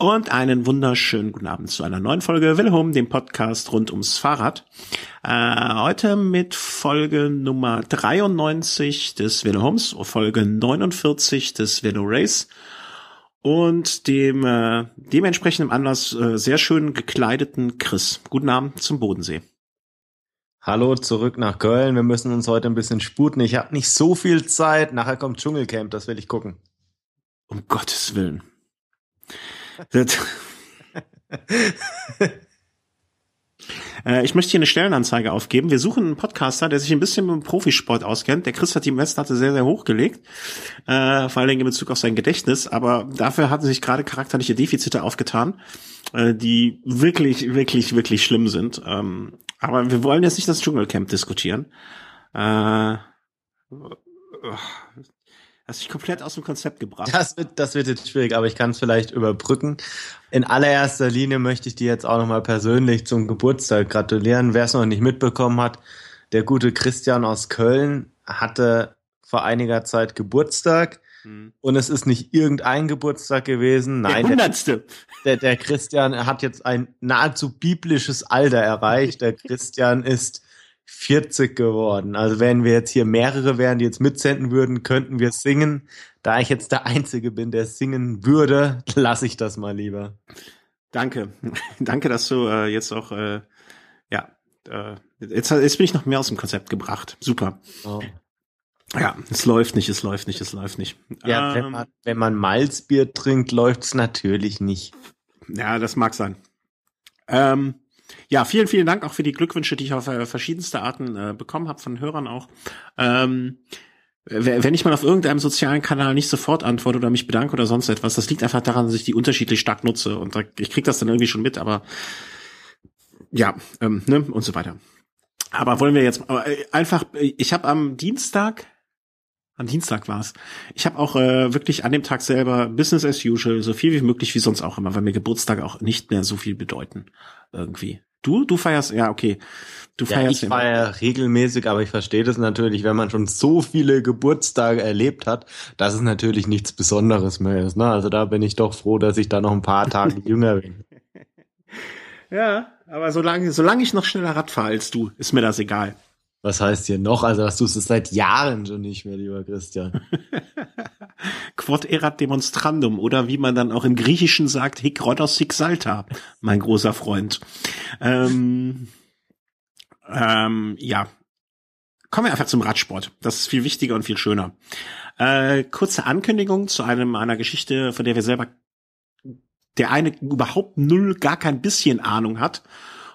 Und einen wunderschönen guten Abend zu einer neuen Folge Willhome, dem Podcast rund ums Fahrrad. Äh, heute mit Folge Nummer 93 des Velohomes, Folge 49 des Velo Race und dem äh, dementsprechend Anlass äh, sehr schön gekleideten Chris. Guten Abend zum Bodensee. Hallo zurück nach Köln. Wir müssen uns heute ein bisschen sputen. Ich habe nicht so viel Zeit. Nachher kommt Dschungelcamp, das will ich gucken. Um Gottes Willen. Äh, ich möchte hier eine Stellenanzeige aufgeben. Wir suchen einen Podcaster, der sich ein bisschen mit dem Profisport auskennt. Der Chris hat die Messlatte sehr, sehr hochgelegt, äh, vor allen Dingen in Bezug auf sein Gedächtnis. Aber dafür hatten sich gerade charakterliche Defizite aufgetan, äh, die wirklich, wirklich, wirklich schlimm sind. Ähm, aber wir wollen jetzt nicht das Dschungelcamp diskutieren. Äh, Hast dich komplett aus dem Konzept gebracht. Das wird, das wird jetzt schwierig, aber ich kann es vielleicht überbrücken. In allererster Linie möchte ich dir jetzt auch nochmal persönlich zum Geburtstag gratulieren. Wer es noch nicht mitbekommen hat, der gute Christian aus Köln hatte vor einiger Zeit Geburtstag. Hm. Und es ist nicht irgendein Geburtstag gewesen. Nein, der Hundertste. Der, der Christian hat jetzt ein nahezu biblisches Alter erreicht. Der Christian ist 40 geworden. Also wenn wir jetzt hier mehrere wären, die jetzt mitsenden würden, könnten wir singen. Da ich jetzt der Einzige bin, der singen würde, lasse ich das mal lieber. Danke. Danke, dass du äh, jetzt auch, äh, ja, äh, jetzt, jetzt bin ich noch mehr aus dem Konzept gebracht. Super. Oh. Ja, es läuft nicht, es läuft nicht, es läuft nicht. Ja, ähm, wenn, man, wenn man Malzbier trinkt, läuft's natürlich nicht. Ja, das mag sein. Ähm, ja, vielen, vielen Dank auch für die Glückwünsche, die ich auf äh, verschiedenste Arten äh, bekommen habe von Hörern auch. Ähm, wenn ich mal auf irgendeinem sozialen Kanal nicht sofort antworte oder mich bedanke oder sonst etwas, das liegt einfach daran, dass ich die unterschiedlich stark nutze und ich krieg das dann irgendwie schon mit, aber ja, ähm, ne, und so weiter. Aber wollen wir jetzt aber äh, einfach, ich habe am Dienstag, am Dienstag war's. Ich habe auch äh, wirklich an dem Tag selber Business as usual, so viel wie möglich wie sonst auch immer, weil mir Geburtstage auch nicht mehr so viel bedeuten irgendwie. Du, du feierst, ja, okay. Du ja, feierst ich feiere regelmäßig, aber ich verstehe das natürlich, wenn man schon so viele Geburtstage erlebt hat, dass es natürlich nichts Besonderes mehr ist. Ne? Also da bin ich doch froh, dass ich da noch ein paar Tage jünger bin. Ja, aber solange, solange ich noch schneller Rad fahre als du, ist mir das egal. Was heißt hier noch? Also hast du es seit Jahren schon nicht mehr, lieber Christian. Quod erat demonstrandum oder wie man dann auch im Griechischen sagt, hic rhodos hic salta, mein großer Freund. Ähm, ähm, ja, kommen wir einfach zum Radsport. Das ist viel wichtiger und viel schöner. Äh, kurze Ankündigung zu einem einer Geschichte, von der wir selber der eine überhaupt null, gar kein bisschen Ahnung hat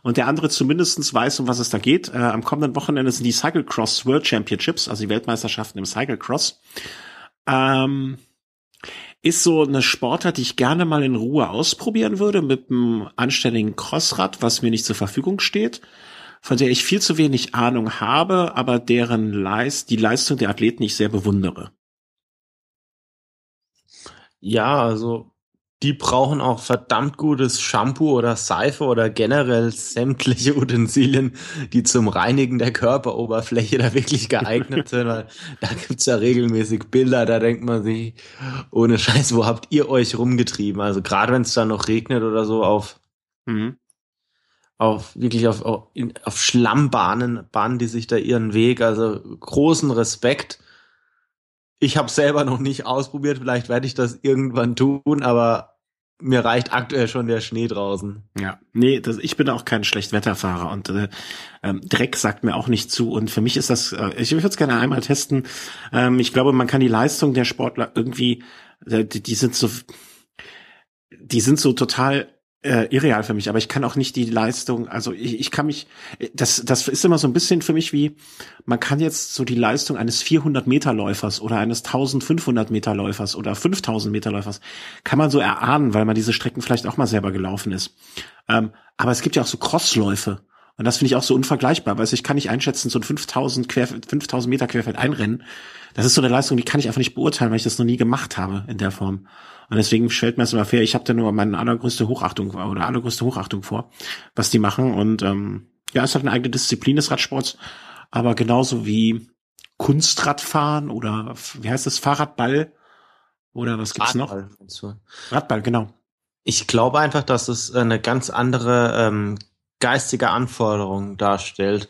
und der andere zumindestens weiß, um was es da geht. Äh, am kommenden Wochenende sind die Cyclecross World Championships, also die Weltmeisterschaften im Cyclecross. Ähm, ist so eine Sportart, die ich gerne mal in Ruhe ausprobieren würde mit einem anständigen Crossrad, was mir nicht zur Verfügung steht, von der ich viel zu wenig Ahnung habe, aber deren Leist, die Leistung der Athleten ich sehr bewundere. Ja, also die brauchen auch verdammt gutes Shampoo oder Seife oder generell sämtliche Utensilien, die zum Reinigen der Körperoberfläche da wirklich geeignet sind. Weil da gibt's ja regelmäßig Bilder, da denkt man sich, ohne Scheiß, wo habt ihr euch rumgetrieben? Also gerade wenn es dann noch regnet oder so auf, mhm. auf wirklich auf, auf, auf Schlammbahnen, Bahnen, die sich da ihren Weg, also großen Respekt. Ich habe selber noch nicht ausprobiert, vielleicht werde ich das irgendwann tun, aber mir reicht aktuell schon der Schnee draußen. Ja, nee, das, ich bin auch kein Schlechtwetterfahrer und äh, ähm, Dreck sagt mir auch nicht zu. Und für mich ist das, äh, ich würde es gerne einmal testen. Ähm, ich glaube, man kann die Leistung der Sportler irgendwie, äh, die, die sind so, die sind so total äh, irreal für mich, aber ich kann auch nicht die Leistung, also ich, ich kann mich, das, das ist immer so ein bisschen für mich wie, man kann jetzt so die Leistung eines 400 Meter Läufers oder eines 1500 Meter Läufers oder 5000 Meter Läufers, kann man so erahnen, weil man diese Strecken vielleicht auch mal selber gelaufen ist. Ähm, aber es gibt ja auch so Crossläufe. Und das finde ich auch so unvergleichbar, weil ich kann nicht einschätzen, so ein 5000, Quer, 5000 Meter Querfeld einrennen. Das ist so eine Leistung, die kann ich einfach nicht beurteilen, weil ich das noch nie gemacht habe in der Form. Und deswegen stellt mir es immer fair, ich habe da nur meine allergrößte Hochachtung oder allergrößte Hochachtung vor, was die machen. Und ähm, ja, es ist halt eine eigene Disziplin des Radsports, aber genauso wie Kunstradfahren oder wie heißt das, Fahrradball oder was gibt's Radball, noch? Radball, genau. Ich glaube einfach, dass es eine ganz andere ähm, geistige Anforderung darstellt.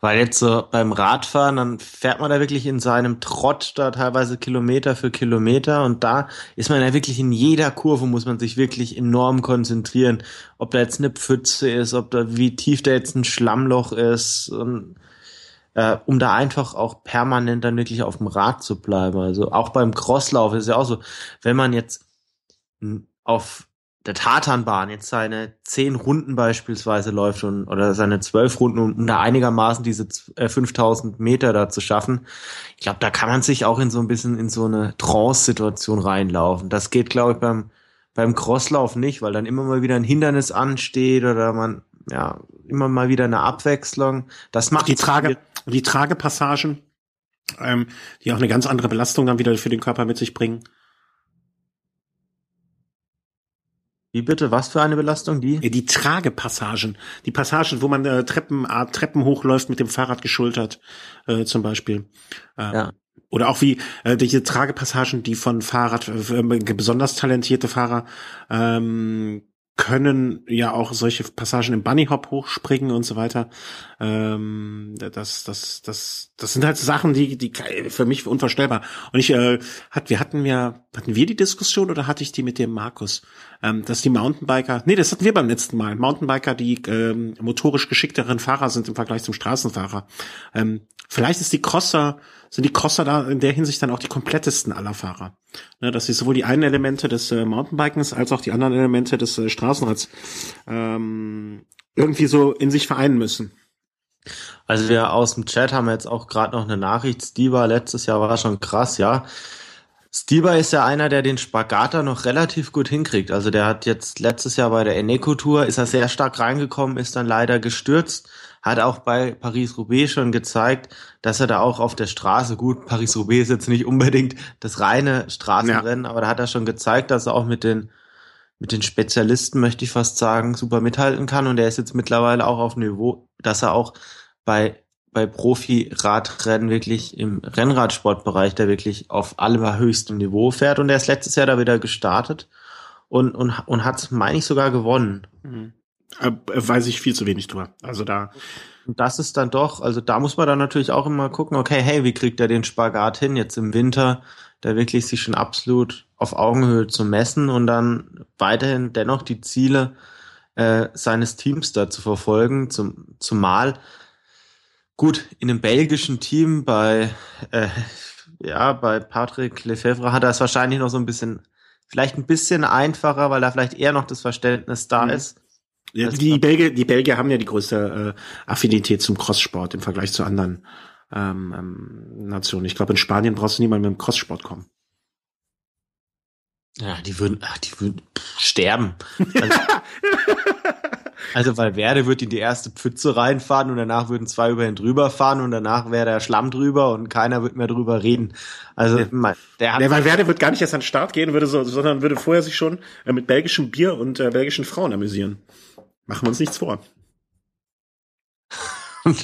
Weil jetzt so beim Radfahren, dann fährt man da wirklich in seinem Trott da teilweise Kilometer für Kilometer und da ist man ja wirklich in jeder Kurve muss man sich wirklich enorm konzentrieren, ob da jetzt eine Pfütze ist, ob da wie tief da jetzt ein Schlammloch ist und äh, um da einfach auch permanent dann wirklich auf dem Rad zu bleiben. Also auch beim Crosslauf ist ja auch so, wenn man jetzt auf der Tatanbahn jetzt seine zehn Runden beispielsweise läuft und, oder seine zwölf Runden, um da einigermaßen diese 5000 äh, Meter da zu schaffen, ich glaube, da kann man sich auch in so ein bisschen in so eine Trance-Situation reinlaufen. Das geht, glaube ich, beim, beim Crosslauf nicht, weil dann immer mal wieder ein Hindernis ansteht oder man, ja, immer mal wieder eine Abwechslung. Das macht die Trage, die Tragepassagen, ähm, die auch eine ganz andere Belastung dann wieder für den Körper mit sich bringen. Wie bitte? Was für eine Belastung? Die? Die Tragepassagen. Die Passagen, wo man äh, Treppen, äh, Treppen hochläuft mit dem Fahrrad geschultert, äh, zum Beispiel. Äh, ja. Oder auch wie äh, diese Tragepassagen, die von Fahrrad, äh, besonders talentierte Fahrer ähm, können ja auch solche Passagen im Bunny Hop hochspringen und so weiter. Ähm, das, das, das, das sind halt Sachen, die, die für mich unvorstellbar. Und ich äh, hat, wir hatten ja, hatten wir die Diskussion oder hatte ich die mit dem Markus, ähm, dass die Mountainbiker, nee, das hatten wir beim letzten Mal. Mountainbiker, die ähm, motorisch geschickteren Fahrer sind im Vergleich zum Straßenfahrer. Ähm, vielleicht ist die Crosser sind die Crosser da in der Hinsicht dann auch die komplettesten aller Fahrer. Ne, dass sie sowohl die einen Elemente des äh, Mountainbikens als auch die anderen Elemente des äh, Straßenrads ähm, irgendwie so in sich vereinen müssen. Also wir aus dem Chat haben jetzt auch gerade noch eine Nachricht. Steve letztes Jahr war schon krass, ja. Stieber ist ja einer, der den Spagater noch relativ gut hinkriegt. Also der hat jetzt letztes Jahr bei der Eneco Tour ist er sehr stark reingekommen, ist dann leider gestürzt, hat auch bei Paris-Roubaix schon gezeigt, dass er da auch auf der Straße, gut, Paris-Roubaix ist jetzt nicht unbedingt das reine Straßenrennen, ja. aber da hat er schon gezeigt, dass er auch mit den, mit den Spezialisten, möchte ich fast sagen, super mithalten kann und er ist jetzt mittlerweile auch auf Niveau, dass er auch bei bei Profi-Radrennen wirklich im Rennradsportbereich, der wirklich auf allerhöchstem Niveau fährt und er ist letztes Jahr da wieder gestartet und, und, und hat, meine ich, sogar gewonnen. Mhm. Äh, weiß ich viel zu wenig drüber. Also da. Das ist dann doch, also da muss man dann natürlich auch immer gucken, okay, hey, wie kriegt er den Spagat hin jetzt im Winter, da wirklich sich schon absolut auf Augenhöhe zu messen und dann weiterhin dennoch die Ziele äh, seines Teams da zu verfolgen, zum, zumal gut, in einem belgischen Team bei, äh, ja, bei Patrick Lefebvre hat er es wahrscheinlich noch so ein bisschen, vielleicht ein bisschen einfacher, weil da vielleicht eher noch das Verständnis da mhm. ist. Ja, die, Belgier, die Belgier haben ja die größte äh, Affinität zum Crosssport im Vergleich zu anderen ähm, ähm, Nationen. Ich glaube, in Spanien brauchst du niemand mit dem Crosssport kommen. Ja, die würden, ach, die würden pff, sterben. Also, also Valverde wird in die erste Pfütze reinfahren und danach würden zwei über ihn drüber fahren und danach wäre der Schlamm drüber und keiner wird mehr drüber reden. Also der, der, hat der Valverde wird gar nicht erst an den Start gehen, würde so, sondern würde vorher sich schon äh, mit belgischem Bier und äh, belgischen Frauen amüsieren. Machen wir uns nichts vor.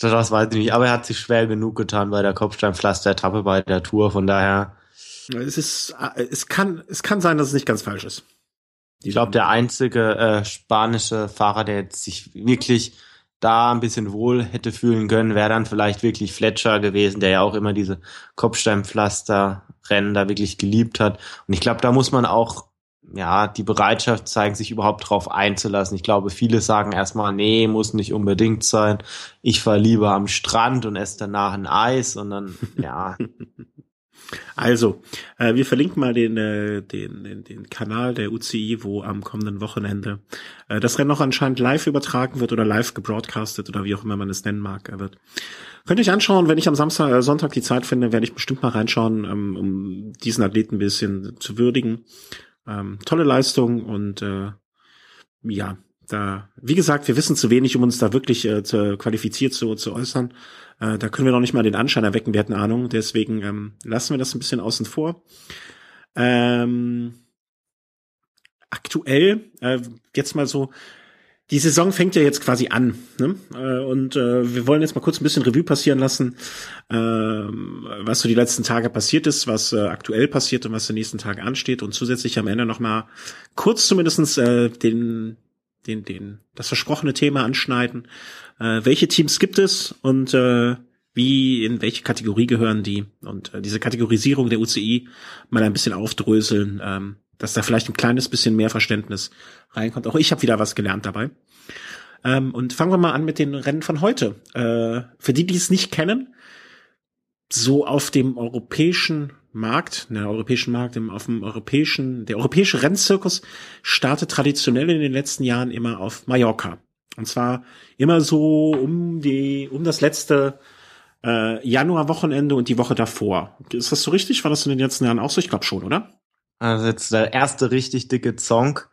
das weiß ich nicht, aber er hat sich schwer genug getan bei der Kopfsteinpflaster-Etappe bei der Tour, von daher. Es ist, es kann, es kann sein, dass es nicht ganz falsch ist. Ich glaube, der einzige äh, spanische Fahrer, der jetzt sich wirklich da ein bisschen wohl hätte fühlen können, wäre dann vielleicht wirklich Fletcher gewesen, der ja auch immer diese Kopfsteinpflaster-Rennen da wirklich geliebt hat. Und ich glaube, da muss man auch ja, die Bereitschaft zeigen, sich überhaupt drauf einzulassen. Ich glaube, viele sagen erstmal, nee, muss nicht unbedingt sein. Ich fahre lieber am Strand und esse danach ein Eis und dann, ja. Also, äh, wir verlinken mal den, äh, den, den, den Kanal der UCI, wo am kommenden Wochenende äh, das Rennen noch anscheinend live übertragen wird oder live gebroadcastet oder wie auch immer man es nennen mag, wird. Könnt ihr euch anschauen, wenn ich am Samstag, äh, Sonntag die Zeit finde, werde ich bestimmt mal reinschauen, ähm, um diesen Athleten ein bisschen zu würdigen. Ähm, tolle Leistung und äh, ja, da, wie gesagt, wir wissen zu wenig, um uns da wirklich äh, zu, qualifiziert zu, zu äußern. Äh, da können wir noch nicht mal den Anschein erwecken, wir hätten Ahnung. Deswegen ähm, lassen wir das ein bisschen außen vor. Ähm, aktuell, äh, jetzt mal so, die Saison fängt ja jetzt quasi an. Ne? Äh, und äh, wir wollen jetzt mal kurz ein bisschen Revue passieren lassen, äh, was so die letzten Tage passiert ist, was äh, aktuell passiert und was die nächsten Tage ansteht. Und zusätzlich am Ende noch mal kurz zumindestens äh, den, den, den, das versprochene Thema anschneiden. Äh, welche Teams gibt es und äh, wie, in welche Kategorie gehören die? Und äh, diese Kategorisierung der UCI mal ein bisschen aufdröseln. Ähm, dass da vielleicht ein kleines bisschen mehr Verständnis reinkommt. Auch ich habe wieder was gelernt dabei. Ähm, und fangen wir mal an mit den Rennen von heute. Äh, für die, die es nicht kennen, so auf dem europäischen Markt, der europäischen Markt, auf dem europäischen, der europäische Rennzirkus startet traditionell in den letzten Jahren immer auf Mallorca. Und zwar immer so um die, um das letzte äh, Januarwochenende und die Woche davor. Ist das so richtig? War das in den letzten Jahren auch so? Ich glaube schon, oder? Also jetzt der erste richtig dicke Zonk.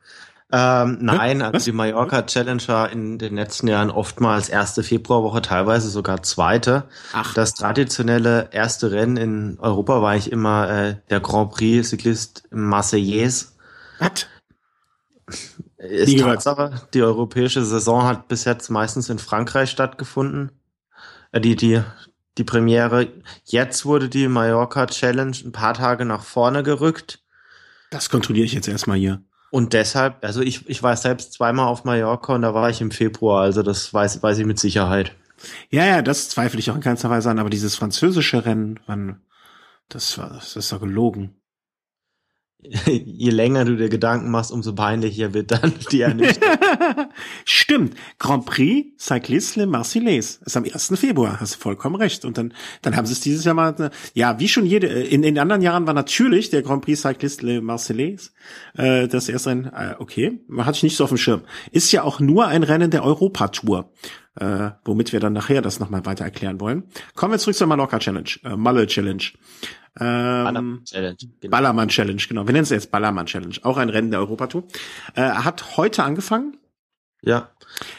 Ähm, nein, also Was? die Mallorca Challenge war in den letzten Jahren oftmals erste Februarwoche, teilweise sogar zweite. Ach. Das traditionelle erste Rennen in Europa war ich immer äh, der Grand Prix Cyclist Marseillaise. Was? Ist Tatsache, die europäische Saison hat bis jetzt meistens in Frankreich stattgefunden. Äh, die, die, die Premiere. Jetzt wurde die Mallorca Challenge ein paar Tage nach vorne gerückt. Das kontrolliere ich jetzt erstmal hier. Und deshalb, also ich, ich war selbst zweimal auf Mallorca und da war ich im Februar, also das weiß, weiß ich mit Sicherheit. Ja, ja, das zweifle ich auch in keinster Weise an, aber dieses französische Rennen, wann, das war, das ist doch gelogen. Je länger du dir Gedanken machst, umso peinlicher wird dann die Ernüchterung. Stimmt. Grand Prix Cycliste Le Marseillaise ist am 1. Februar. Hast du vollkommen recht. Und dann, dann haben sie es dieses Jahr mal, ja, wie schon jede, in, in anderen Jahren war natürlich der Grand Prix Cycliste Le Marseillaise, äh, das erste ein, äh, okay, hatte ich nicht so auf dem Schirm. Ist ja auch nur ein Rennen der Europatour. Äh, womit wir dann nachher das nochmal weiter erklären wollen. Kommen wir zurück zur Mallorca Challenge, äh, Malle Challenge. Ähm, Ballermann Challenge. Genau. Ballermann Challenge, genau. Wir nennen es jetzt Ballermann Challenge. Auch ein Rennen der Europatour. Äh, hat heute angefangen. Ja.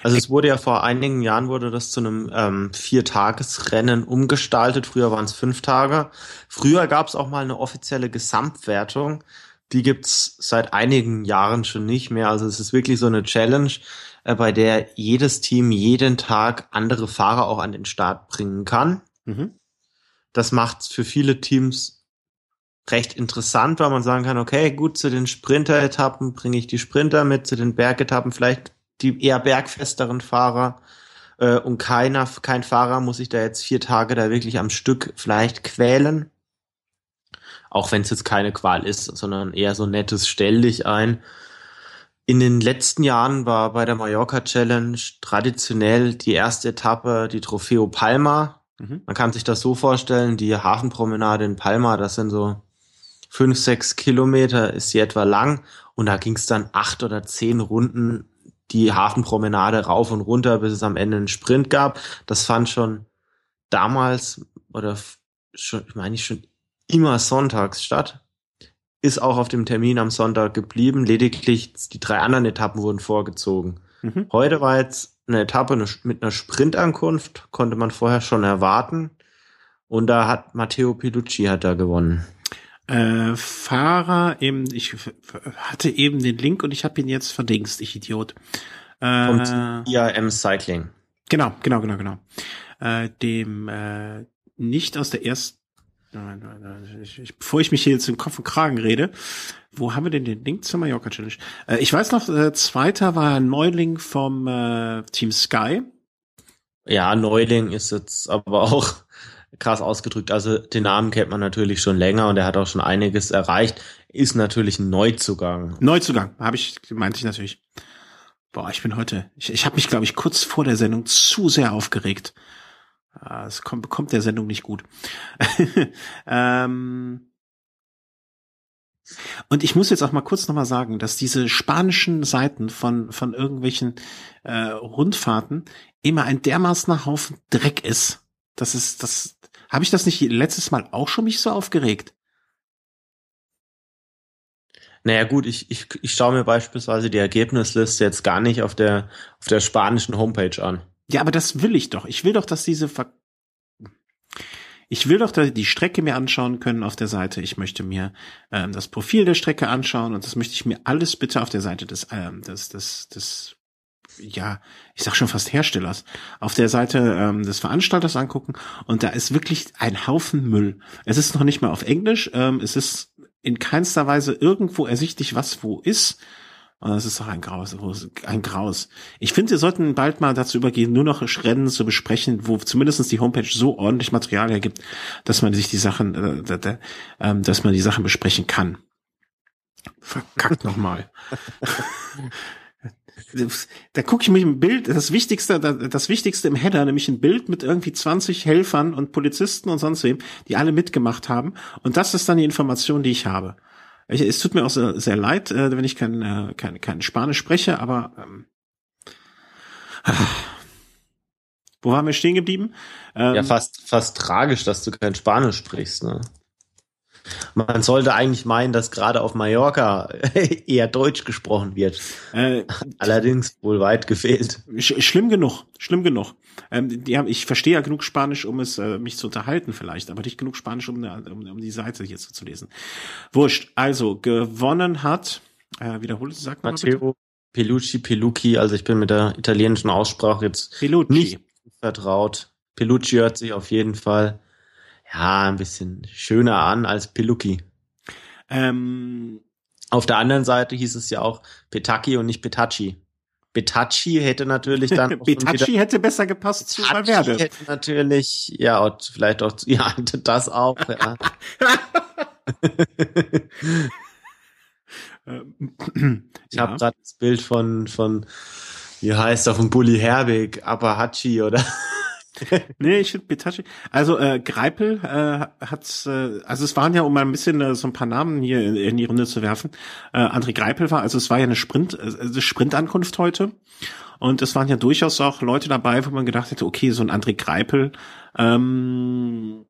Also es wurde ja vor einigen Jahren wurde das zu einem ähm, Viertagesrennen umgestaltet. Früher waren es fünf Tage. Früher gab es auch mal eine offizielle Gesamtwertung. Die gibt's seit einigen Jahren schon nicht mehr. Also es ist wirklich so eine Challenge, äh, bei der jedes Team jeden Tag andere Fahrer auch an den Start bringen kann. Mhm. Das macht es für viele Teams recht interessant, weil man sagen kann, okay, gut, zu den Sprinter-Etappen bringe ich die Sprinter mit, zu den Bergetappen vielleicht die eher bergfesteren Fahrer. Äh, und keiner, kein Fahrer muss sich da jetzt vier Tage da wirklich am Stück vielleicht quälen. Auch wenn es jetzt keine Qual ist, sondern eher so nettes Stell dich ein. In den letzten Jahren war bei der Mallorca Challenge traditionell die erste Etappe die Trofeo Palma, Mhm. Man kann sich das so vorstellen, die Hafenpromenade in Palma, das sind so fünf, sechs Kilometer, ist sie etwa lang und da ging es dann acht oder zehn Runden die Hafenpromenade rauf und runter, bis es am Ende einen Sprint gab. Das fand schon damals oder schon, ich meine ich schon immer sonntags statt. Ist auch auf dem Termin am Sonntag geblieben. Lediglich die drei anderen Etappen wurden vorgezogen. Mhm. Heute war jetzt eine Etappe mit einer Sprintankunft, konnte man vorher schon erwarten. Und da hat Matteo Pilucci hat da gewonnen. Äh, Fahrer im, ich hatte eben den Link und ich habe ihn jetzt verdingst, ich Idiot. Äh, Vom IAM Cycling. Genau, genau, genau, genau. Äh, dem äh, nicht aus der ersten Nein, nein, nein. Ich, ich, bevor ich mich hier jetzt im Kopf und Kragen rede, wo haben wir denn den Link zur Mallorca Challenge? Äh, ich weiß noch, äh, zweiter war ein Neuling vom äh, Team Sky. Ja, Neuling ist jetzt aber auch krass ausgedrückt. Also den Namen kennt man natürlich schon länger und er hat auch schon einiges erreicht. Ist natürlich ein Neuzugang. Neuzugang, habe ich, meinte ich natürlich. Boah, ich bin heute, ich, ich habe mich, glaube ich, kurz vor der Sendung zu sehr aufgeregt. Ah, es kommt, bekommt der Sendung nicht gut. ähm, und ich muss jetzt auch mal kurz nochmal sagen, dass diese spanischen Seiten von, von irgendwelchen äh, Rundfahrten immer ein dermaßener Haufen Dreck ist. Das ist, das, habe ich das nicht letztes Mal auch schon mich so aufgeregt? Naja gut, ich, ich, ich schaue mir beispielsweise die Ergebnisliste jetzt gar nicht auf der, auf der spanischen Homepage an. Ja, aber das will ich doch. Ich will doch, dass diese Ver ich will doch die Strecke mir anschauen können auf der Seite. Ich möchte mir ähm, das Profil der Strecke anschauen und das möchte ich mir alles bitte auf der Seite des, ähm, des, des, des ja, ich sag schon fast Herstellers, auf der Seite ähm, des Veranstalters angucken und da ist wirklich ein Haufen Müll. Es ist noch nicht mal auf Englisch, ähm, es ist in keinster Weise irgendwo ersichtlich, was wo ist. Und das ist doch ein Graus, ein Graus. Ich finde, wir sollten bald mal dazu übergehen, nur noch Rennen zu besprechen, wo zumindestens die Homepage so ordentlich Material hergibt, dass man sich die Sachen, äh, äh, dass man die Sachen besprechen kann. Verkackt nochmal. da gucke ich mich im Bild, das Wichtigste, das Wichtigste im Header, nämlich ein Bild mit irgendwie 20 Helfern und Polizisten und sonst wem, die alle mitgemacht haben. Und das ist dann die Information, die ich habe. Ich, es tut mir auch sehr, sehr leid, äh, wenn ich kein, äh, kein, kein Spanisch spreche, aber ähm, wo waren wir stehen geblieben? Ähm, ja, fast, fast tragisch, dass du kein Spanisch sprichst, ne? Man sollte eigentlich meinen, dass gerade auf Mallorca eher Deutsch gesprochen wird. Äh, Allerdings wohl weit gefehlt. Sch schlimm genug, schlimm genug. Ähm, ja, ich verstehe ja genug Spanisch, um es äh, mich zu unterhalten vielleicht, aber nicht genug Spanisch, um, um, um die Seite hier zu lesen. Wurscht. Also gewonnen hat, äh, wiederholt, sag mal Matteo bitte. Pelucci, Pelucci, also ich bin mit der italienischen Aussprache jetzt Pelucci. nicht vertraut. Pelucci hört sich auf jeden Fall ja, ein bisschen schöner an als Peluki. Ähm, Auf der anderen Seite hieß es ja auch Petaki und nicht Petachi. Betachi hätte natürlich dann. Betachi hätte besser gepasst zu Valverde. hätte natürlich, ja, vielleicht auch, ja, das auch, ja. ich habe ja. gerade das Bild von, von, wie heißt er, von Bully Herbig, Apahachi oder nee, ich finde Bitachi. Also äh, Greipel äh, hat, äh, also es waren ja, um mal ein bisschen äh, so ein paar Namen hier in, in die Runde zu werfen. Äh, André Greipel war, also es war ja eine Sprint, äh, Sprintankunft heute. Und es waren ja durchaus auch Leute dabei, wo man gedacht hätte, okay, so ein André Greipel ähm,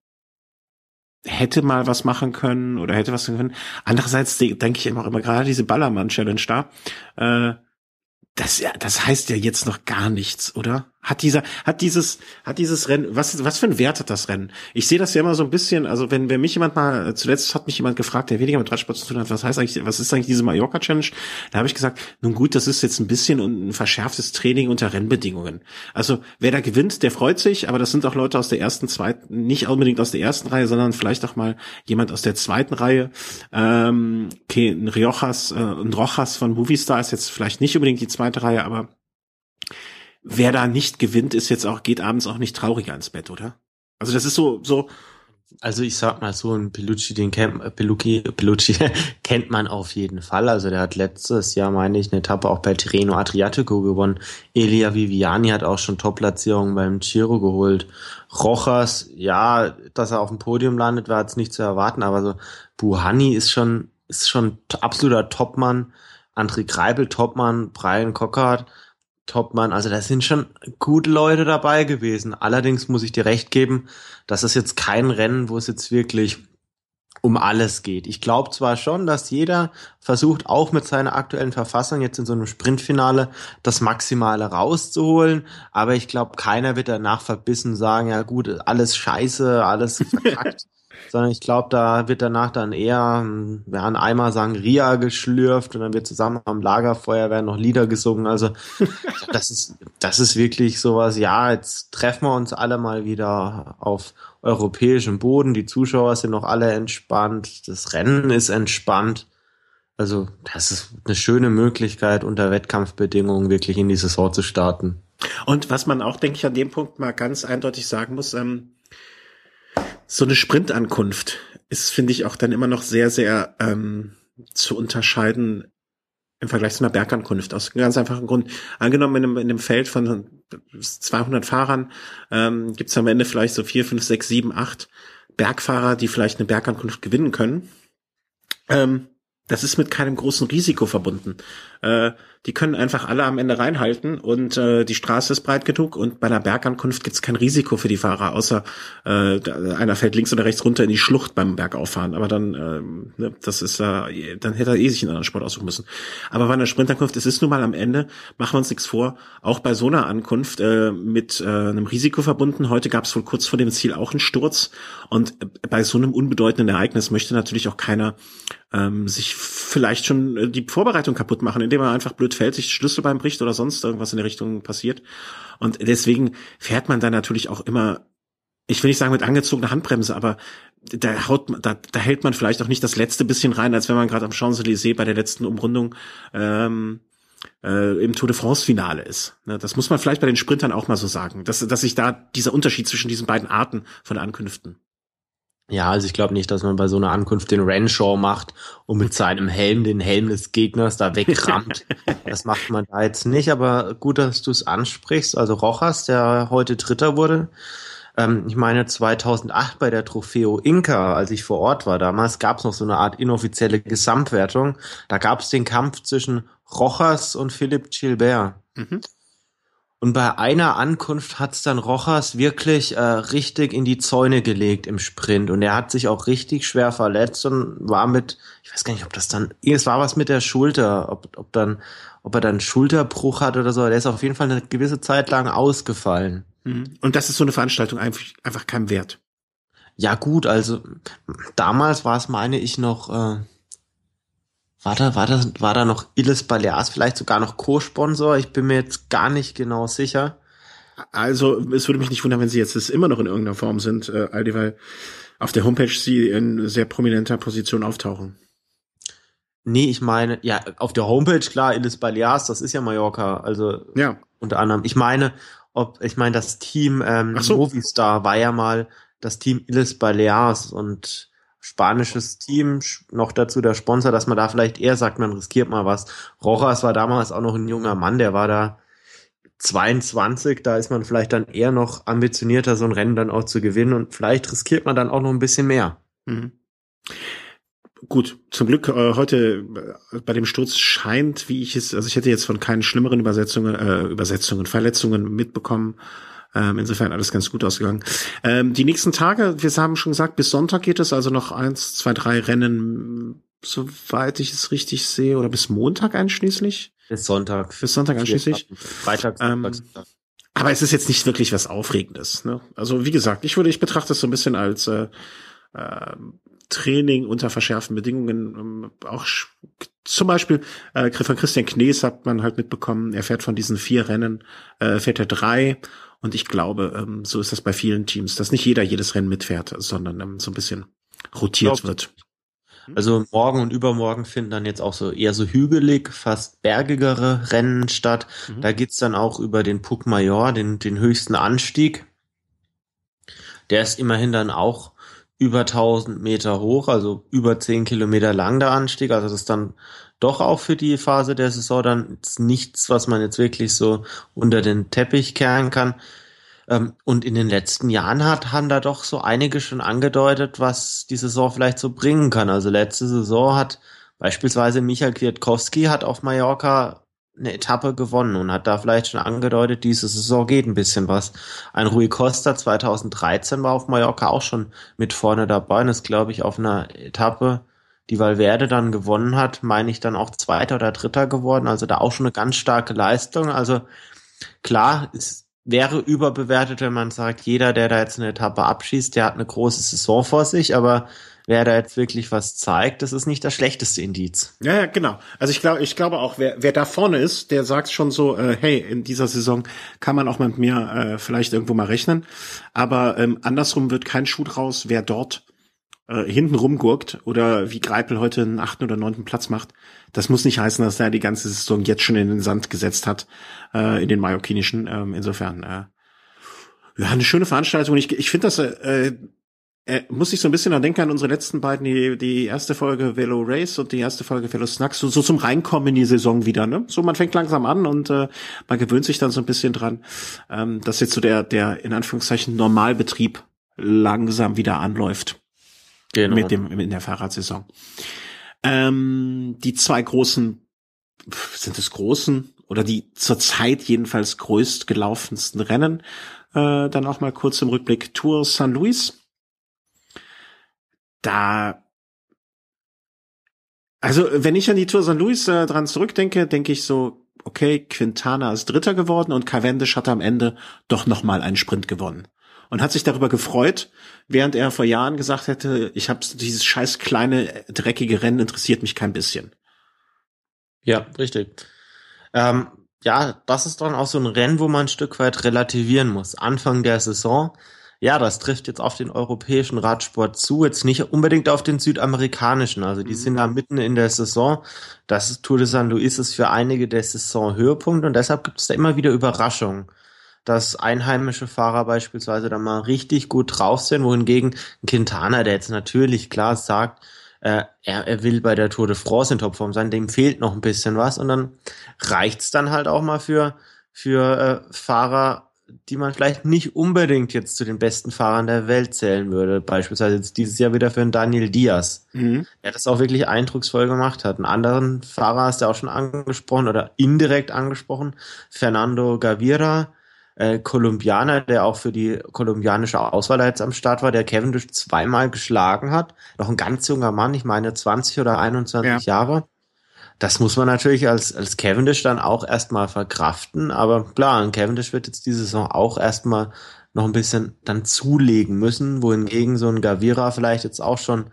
hätte mal was machen können oder hätte was können. Andererseits denke ich immer immer gerade diese Ballermann-Challenge da. Äh, das, das heißt ja jetzt noch gar nichts, oder? Hat dieser, hat dieses, hat dieses Rennen, was, was für ein Wert hat das Rennen? Ich sehe das ja immer so ein bisschen, also wenn, wenn mich jemand mal, zuletzt hat mich jemand gefragt, der weniger mit Radsport zu tun hat, was heißt eigentlich, was ist eigentlich diese Mallorca Challenge? Da habe ich gesagt, nun gut, das ist jetzt ein bisschen ein verschärftes Training unter Rennbedingungen. Also wer da gewinnt, der freut sich, aber das sind auch Leute aus der ersten, zweiten, nicht unbedingt aus der ersten Reihe, sondern vielleicht auch mal jemand aus der zweiten Reihe. Ähm, okay, ein Riojas, äh, ein Rojas von Movistar ist jetzt vielleicht nicht unbedingt die zweite Reihe, aber wer da nicht gewinnt, ist jetzt auch, geht abends auch nicht trauriger ins Bett, oder? Also das ist so, so. Also ich sag mal so, ein Pelucci, den kennt, Pelucci, Pelucci kennt man auf jeden Fall. Also der hat letztes Jahr, meine ich, eine Etappe auch bei Tirreno Adriatico gewonnen. Elia Viviani hat auch schon Top-Platzierungen beim Giro geholt. Rojas, ja, dass er auf dem Podium landet, war jetzt nicht zu erwarten, aber so Buhani ist schon, ist schon absoluter Topmann. André Greibel, Topmann, Brian Cockart, Topmann. Also da sind schon gute Leute dabei gewesen. Allerdings muss ich dir recht geben, das ist jetzt kein Rennen, wo es jetzt wirklich um alles geht. Ich glaube zwar schon, dass jeder versucht, auch mit seiner aktuellen Verfassung jetzt in so einem Sprintfinale das Maximale rauszuholen, aber ich glaube, keiner wird danach verbissen sagen, ja gut, alles scheiße, alles verkackt sondern ich glaube, da wird danach dann eher ja, ein Eimer Sangria geschlürft und dann wird zusammen am Lagerfeuer werden noch Lieder gesungen. Also das ist, das ist wirklich sowas, ja, jetzt treffen wir uns alle mal wieder auf europäischem Boden. Die Zuschauer sind noch alle entspannt, das Rennen ist entspannt. Also das ist eine schöne Möglichkeit, unter Wettkampfbedingungen wirklich in die Saison zu starten. Und was man auch, denke ich, an dem Punkt mal ganz eindeutig sagen muss, ähm, so eine Sprintankunft ist, finde ich, auch dann immer noch sehr, sehr ähm, zu unterscheiden im Vergleich zu einer Bergankunft. Aus einem ganz einfachen Grund. Angenommen, in einem, in einem Feld von 200 Fahrern ähm, gibt es am Ende vielleicht so vier, fünf, sechs, sieben, acht Bergfahrer, die vielleicht eine Bergankunft gewinnen können. Ähm, das ist mit keinem großen Risiko verbunden. Äh, die können einfach alle am Ende reinhalten und äh, die Straße ist breit genug und bei einer Bergankunft gibt es kein Risiko für die Fahrer, außer äh, einer fällt links oder rechts runter in die Schlucht beim Bergauffahren. Aber dann, äh, ne, das ist äh, dann hätte er eh sich einen anderen Sport aussuchen müssen. Aber bei einer Sprintankunft, es ist nun mal am Ende, machen wir uns nichts vor, auch bei so einer Ankunft äh, mit äh, einem Risiko verbunden. Heute gab es wohl kurz vor dem Ziel auch einen Sturz und bei so einem unbedeutenden Ereignis möchte natürlich auch keiner ähm, sich vielleicht schon äh, die Vorbereitung kaputt machen, indem er einfach blöd fällt, sich Schlüsselbein bricht oder sonst irgendwas in der Richtung passiert. Und deswegen fährt man dann natürlich auch immer, ich will nicht sagen mit angezogener Handbremse, aber da haut da, da hält man vielleicht auch nicht das letzte bisschen rein, als wenn man gerade am Champs-Élysées bei der letzten Umrundung ähm, äh, im Tour de France Finale ist. Ne, das muss man vielleicht bei den Sprintern auch mal so sagen, dass, dass sich da dieser Unterschied zwischen diesen beiden Arten von Ankünften ja, also ich glaube nicht, dass man bei so einer Ankunft den Renshaw macht und mit seinem Helm den Helm des Gegners da wegrammt. das macht man da jetzt nicht, aber gut, dass du es ansprichst. Also Rojas, der heute Dritter wurde, ähm, ich meine 2008 bei der Trofeo Inca, als ich vor Ort war damals, gab es noch so eine Art inoffizielle Gesamtwertung. Da gab es den Kampf zwischen Rojas und Philipp Gilbert. Mhm. Und bei einer Ankunft hat's dann Rochers wirklich äh, richtig in die Zäune gelegt im Sprint. Und er hat sich auch richtig schwer verletzt und war mit, ich weiß gar nicht, ob das dann, es war was mit der Schulter, ob, ob dann, ob er dann Schulterbruch hat oder so. Der ist auf jeden Fall eine gewisse Zeit lang ausgefallen. Mhm. Und das ist so eine Veranstaltung einfach, einfach kein Wert. Ja gut, also damals war es, meine ich, noch, äh, war da, war da, war da noch Illes Balears vielleicht sogar noch Co-Sponsor? Ich bin mir jetzt gar nicht genau sicher. Also, es würde mich nicht wundern, wenn sie jetzt immer noch in irgendeiner Form sind, äh, all weil auf der Homepage sie in sehr prominenter Position auftauchen. Nee, ich meine, ja, auf der Homepage, klar, Illes Balears, das ist ja Mallorca, also ja. unter anderem. Ich meine, ob, ich meine, das Team ähm, so. Movistar war ja mal das Team Illes Balears und spanisches Team, noch dazu der Sponsor, dass man da vielleicht eher sagt, man riskiert mal was. Rojas war damals auch noch ein junger Mann, der war da 22, da ist man vielleicht dann eher noch ambitionierter, so ein Rennen dann auch zu gewinnen und vielleicht riskiert man dann auch noch ein bisschen mehr. Mhm. Gut, zum Glück äh, heute äh, bei dem Sturz scheint, wie ich es, also ich hätte jetzt von keinen schlimmeren Übersetzungen, äh, Übersetzungen, Verletzungen mitbekommen. Ähm, insofern alles ganz gut ausgegangen. Ähm, die nächsten Tage, wir haben schon gesagt, bis Sonntag geht es, also noch eins, zwei, drei Rennen, soweit ich es richtig sehe, oder bis Montag einschließlich? Bis Sonntag. Bis Sonntag einschließlich. Freitag, ähm, aber es ist jetzt nicht wirklich was Aufregendes. Ne? Also wie gesagt, ich würde, ich betrachte es so ein bisschen als äh, äh, Training unter verschärften Bedingungen. Ähm, auch zum Beispiel äh, von Christian Knees hat man halt mitbekommen, er fährt von diesen vier Rennen, äh, fährt er drei und ich glaube, ähm, so ist das bei vielen Teams, dass nicht jeder jedes Rennen mitfährt, sondern ähm, so ein bisschen rotiert wird. Also morgen und übermorgen finden dann jetzt auch so eher so hügelig, fast bergigere Rennen statt. Mhm. Da geht's dann auch über den Puc Major, den, den höchsten Anstieg. Der ist immerhin dann auch über 1000 Meter hoch, also über 10 Kilometer lang der Anstieg. Also das ist dann doch auch für die Phase der Saison dann nichts, was man jetzt wirklich so unter den Teppich kehren kann. Ähm, und in den letzten Jahren hat, haben da doch so einige schon angedeutet, was die Saison vielleicht so bringen kann. Also letzte Saison hat beispielsweise Michael Kwiatkowski hat auf Mallorca eine Etappe gewonnen und hat da vielleicht schon angedeutet, diese Saison geht ein bisschen was. Ein Rui Costa 2013 war auf Mallorca auch schon mit vorne dabei und ist, glaube ich, auf einer Etappe die Valverde dann gewonnen hat, meine ich dann auch Zweiter oder Dritter geworden. Also da auch schon eine ganz starke Leistung. Also klar, es wäre überbewertet, wenn man sagt, jeder, der da jetzt eine Etappe abschießt, der hat eine große Saison vor sich, aber wer da jetzt wirklich was zeigt, das ist nicht das schlechteste Indiz. Ja, ja genau. Also ich glaube, ich glaube auch, wer, wer da vorne ist, der sagt schon so, äh, hey, in dieser Saison kann man auch mit mir äh, vielleicht irgendwo mal rechnen. Aber ähm, andersrum wird kein Schuh draus, wer dort äh, hinten rumgurkt oder wie Greipel heute einen achten oder neunten Platz macht, das muss nicht heißen, dass er die ganze Saison jetzt schon in den Sand gesetzt hat, äh, in den mallorquinischen. Ähm, insofern, äh, ja, eine schöne Veranstaltung. Ich, ich finde das, äh, äh, muss ich so ein bisschen an denken an unsere letzten beiden, die, die erste Folge Velo Race und die erste Folge Velo Snacks, so, so zum Reinkommen in die Saison wieder, ne? So, man fängt langsam an und äh, man gewöhnt sich dann so ein bisschen dran, ähm, dass jetzt so der, der in Anführungszeichen Normalbetrieb langsam wieder anläuft. Genau. Mit dem, in der Fahrradsaison. Ähm, die zwei großen, sind es großen oder die zurzeit jedenfalls größt gelaufensten Rennen, äh, dann auch mal kurz im Rückblick Tour San Luis. Da also, wenn ich an die Tour San Luis äh, dran zurückdenke, denke ich so, okay, Quintana ist Dritter geworden und Cavendish hat am Ende doch noch mal einen Sprint gewonnen. und hat sich darüber gefreut, während er vor Jahren gesagt hätte, ich habe dieses scheiß kleine dreckige Rennen interessiert mich kein bisschen. Ja, richtig. Ähm, ja, das ist dann auch so ein Rennen, wo man ein Stück weit relativieren muss. Anfang der Saison, ja, das trifft jetzt auf den europäischen Radsport zu, jetzt nicht unbedingt auf den südamerikanischen. Also die mhm. sind da mitten in der Saison. Das ist Tour de San Luis ist für einige der Saison-Höhepunkt und deshalb gibt es da immer wieder Überraschungen dass einheimische Fahrer beispielsweise da mal richtig gut drauf sind, wohingegen Quintana, der jetzt natürlich klar sagt, äh, er, er will bei der Tour de France in Topform sein, dem fehlt noch ein bisschen was und dann reicht's dann halt auch mal für, für äh, Fahrer, die man vielleicht nicht unbedingt jetzt zu den besten Fahrern der Welt zählen würde. Beispielsweise jetzt dieses Jahr wieder für einen Daniel Diaz, mhm. der das auch wirklich eindrucksvoll gemacht hat. Einen anderen Fahrer hast du auch schon angesprochen oder indirekt angesprochen, Fernando Gavira, äh, Kolumbianer, der auch für die kolumbianische Auswahl jetzt am Start war, der Cavendish zweimal geschlagen hat. Noch ein ganz junger Mann, ich meine 20 oder 21 ja. Jahre. Das muss man natürlich als, als Cavendish dann auch erstmal verkraften. Aber klar, ein Cavendish wird jetzt diese Saison auch erstmal noch ein bisschen dann zulegen müssen, wohingegen so ein Gavira vielleicht jetzt auch schon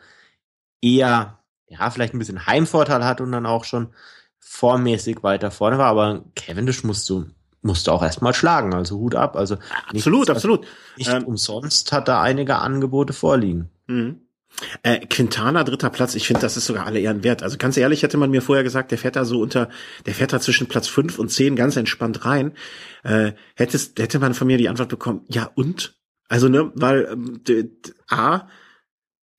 eher, ja, vielleicht ein bisschen Heimvorteil hat und dann auch schon vormäßig weiter vorne war. Aber Cavendish musst du musste auch erstmal schlagen, also Hut ab. Also absolut, nichts, absolut. Nicht ähm, umsonst hat da einige Angebote vorliegen. Mhm. Äh, Quintana dritter Platz, ich finde, das ist sogar alle Ehren wert. Also ganz ehrlich, hätte man mir vorher gesagt, der fährt da so unter, der fährt da zwischen Platz fünf und zehn ganz entspannt rein, äh, hättest, hätte man von mir die Antwort bekommen, ja und? Also ne, weil ähm, A,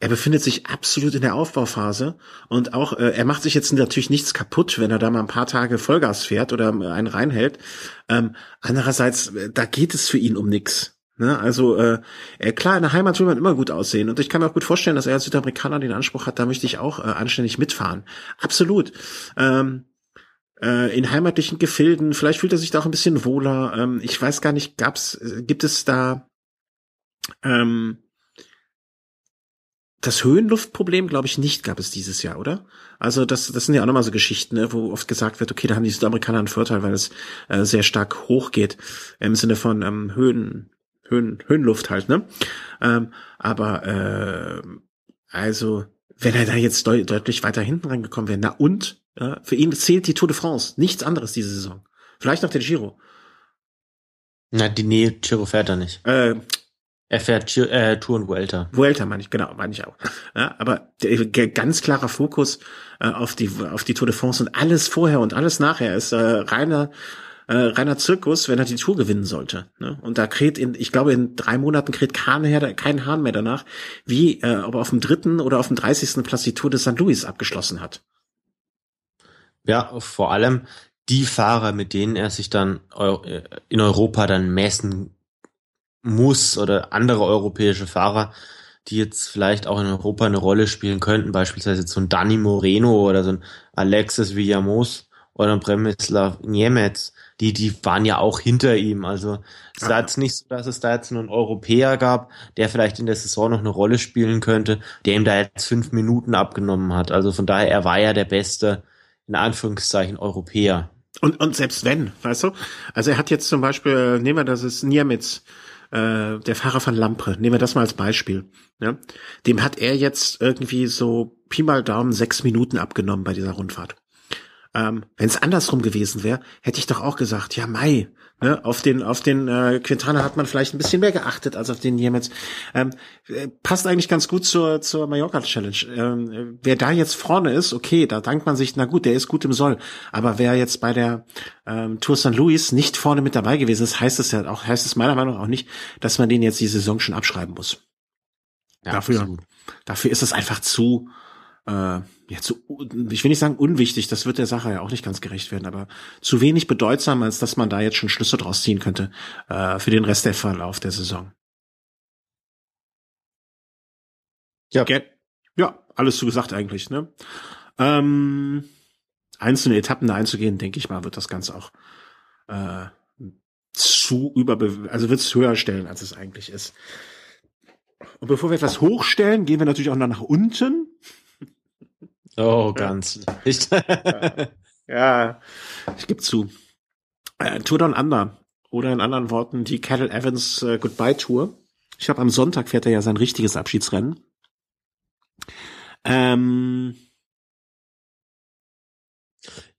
er befindet sich absolut in der Aufbauphase und auch äh, er macht sich jetzt natürlich nichts kaputt, wenn er da mal ein paar Tage Vollgas fährt oder äh, einen reinhält. Ähm, andererseits, äh, da geht es für ihn um nix. Ne? Also äh, klar, in der Heimat will man immer gut aussehen und ich kann mir auch gut vorstellen, dass er als Südamerikaner den Anspruch hat, da möchte ich auch äh, anständig mitfahren. Absolut. Ähm, äh, in heimatlichen Gefilden, vielleicht fühlt er sich da auch ein bisschen wohler. Ähm, ich weiß gar nicht, gab's, äh, gibt es da ähm, das Höhenluftproblem, glaube ich, nicht gab es dieses Jahr, oder? Also das, das sind ja auch nochmal so Geschichten, ne, wo oft gesagt wird, okay, da haben die Südamerikaner einen Vorteil, weil es äh, sehr stark hochgeht im Sinne von ähm, Höhen, Höhen, Höhenluft halt, ne? Ähm, aber äh, also, wenn er da jetzt deut deutlich weiter hinten reingekommen wäre, na und? Ja, für ihn zählt die Tour de France, nichts anderes diese Saison. Vielleicht noch der Giro. Na, die nee, Giro fährt er nicht. Äh, er fährt äh, Tour und Vuelta. Vuelta meine ich, genau, meine ich auch. Ja, aber der, der ganz klarer Fokus äh, auf die auf die Tour de France und alles vorher und alles nachher ist äh, reiner äh, reiner Zirkus, wenn er die Tour gewinnen sollte. Ne? Und da kräht in, ich glaube, in drei Monaten kräht kein, kein Hahn mehr danach, wie äh, ob er auf dem dritten oder auf dem dreißigsten Platz die Tour de St. Louis abgeschlossen hat. Ja, vor allem die Fahrer, mit denen er sich dann äh, in Europa dann messen muss oder andere europäische Fahrer, die jetzt vielleicht auch in Europa eine Rolle spielen könnten, beispielsweise so ein Dani Moreno oder so ein Alexis Villamos oder ein Bremislav Niemetz, die, die waren ja auch hinter ihm. Also es war jetzt nicht so, dass es da jetzt nur einen Europäer gab, der vielleicht in der Saison noch eine Rolle spielen könnte, der ihm da jetzt fünf Minuten abgenommen hat. Also von daher, er war ja der beste, in Anführungszeichen, Europäer. Und, und selbst wenn, weißt du? Also er hat jetzt zum Beispiel, nehmen wir das ist Niemetz, äh, der Fahrer von Lampre, nehmen wir das mal als Beispiel. Ja? Dem hat er jetzt irgendwie so Pi mal Daumen sechs Minuten abgenommen bei dieser Rundfahrt. Ähm, Wenn es andersrum gewesen wäre, hätte ich doch auch gesagt, ja Mai, ne, auf den auf den äh, Quintana hat man vielleicht ein bisschen mehr geachtet als auf den Niemetz. Ähm, äh, passt eigentlich ganz gut zur zur Mallorca Challenge. Ähm, wer da jetzt vorne ist, okay, da dankt man sich, na gut, der ist gut im Soll. Aber wer jetzt bei der ähm, Tour St. Louis nicht vorne mit dabei gewesen ist, heißt es ja auch, heißt es meiner Meinung nach auch nicht, dass man den jetzt die Saison schon abschreiben muss. Ja, dafür, dafür ist es einfach zu äh, ja, zu, ich will nicht sagen unwichtig, das wird der Sache ja auch nicht ganz gerecht werden, aber zu wenig bedeutsam, als dass man da jetzt schon Schlüsse draus ziehen könnte äh, für den Rest der Verlauf der Saison. Ja. Ja, alles zu gesagt eigentlich, ne? Ähm, einzelne Etappen da einzugehen, denke ich mal, wird das Ganze auch äh, zu über, also wird es höher stellen, als es eigentlich ist. Und bevor wir etwas hochstellen, gehen wir natürlich auch noch nach unten. Oh, ganz nicht. ja. ja, ich gebe zu. Äh, Tour Down Under oder in anderen Worten die Cattle Evans äh, Goodbye Tour Ich glaube, am Sonntag fährt er ja sein richtiges Abschiedsrennen. Ähm,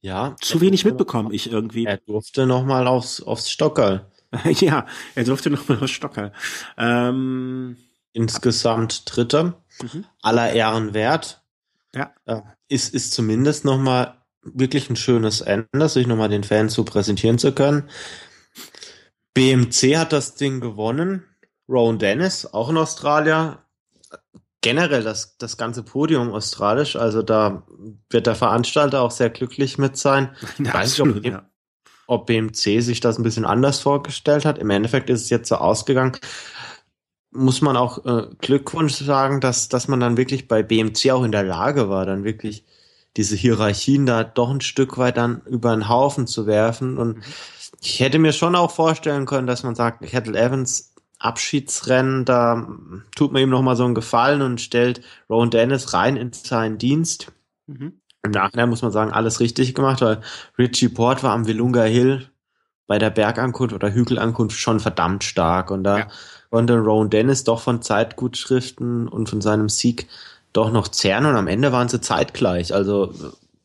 ja. Zu wenig mitbekommen, ich irgendwie. Er durfte noch mal aufs, aufs Stockerl. ja, er durfte noch mal aufs Stockerl. Ähm, Insgesamt Dritter. Mhm. Aller Ehren wert. Ja. Ist, ist zumindest noch mal wirklich ein schönes Ende, sich noch mal den Fans so präsentieren zu können. BMC hat das Ding gewonnen. Rowan Dennis, auch in Australien. Generell das, das ganze Podium australisch, also da wird der Veranstalter auch sehr glücklich mit sein. Ja, Weiß absolut, nicht, ob, ja. ob BMC sich das ein bisschen anders vorgestellt hat. Im Endeffekt ist es jetzt so ausgegangen. Muss man auch äh, Glückwunsch sagen, dass, dass man dann wirklich bei BMC auch in der Lage war, dann wirklich diese Hierarchien da doch ein Stück weit dann über den Haufen zu werfen. Und mhm. ich hätte mir schon auch vorstellen können, dass man sagt, Kettle Evans Abschiedsrennen, da tut man ihm noch mal so einen Gefallen und stellt Rowan Dennis rein in seinen Dienst. Mhm. Im Nachhinein muss man sagen, alles richtig gemacht, weil Richie Port war am Wilunga Hill bei der Bergankunft oder Hügelankunft schon verdammt stark und da ja. Konnte Rowan Dennis doch von Zeitgutschriften und von seinem Sieg doch noch zerren und am Ende waren sie zeitgleich. Also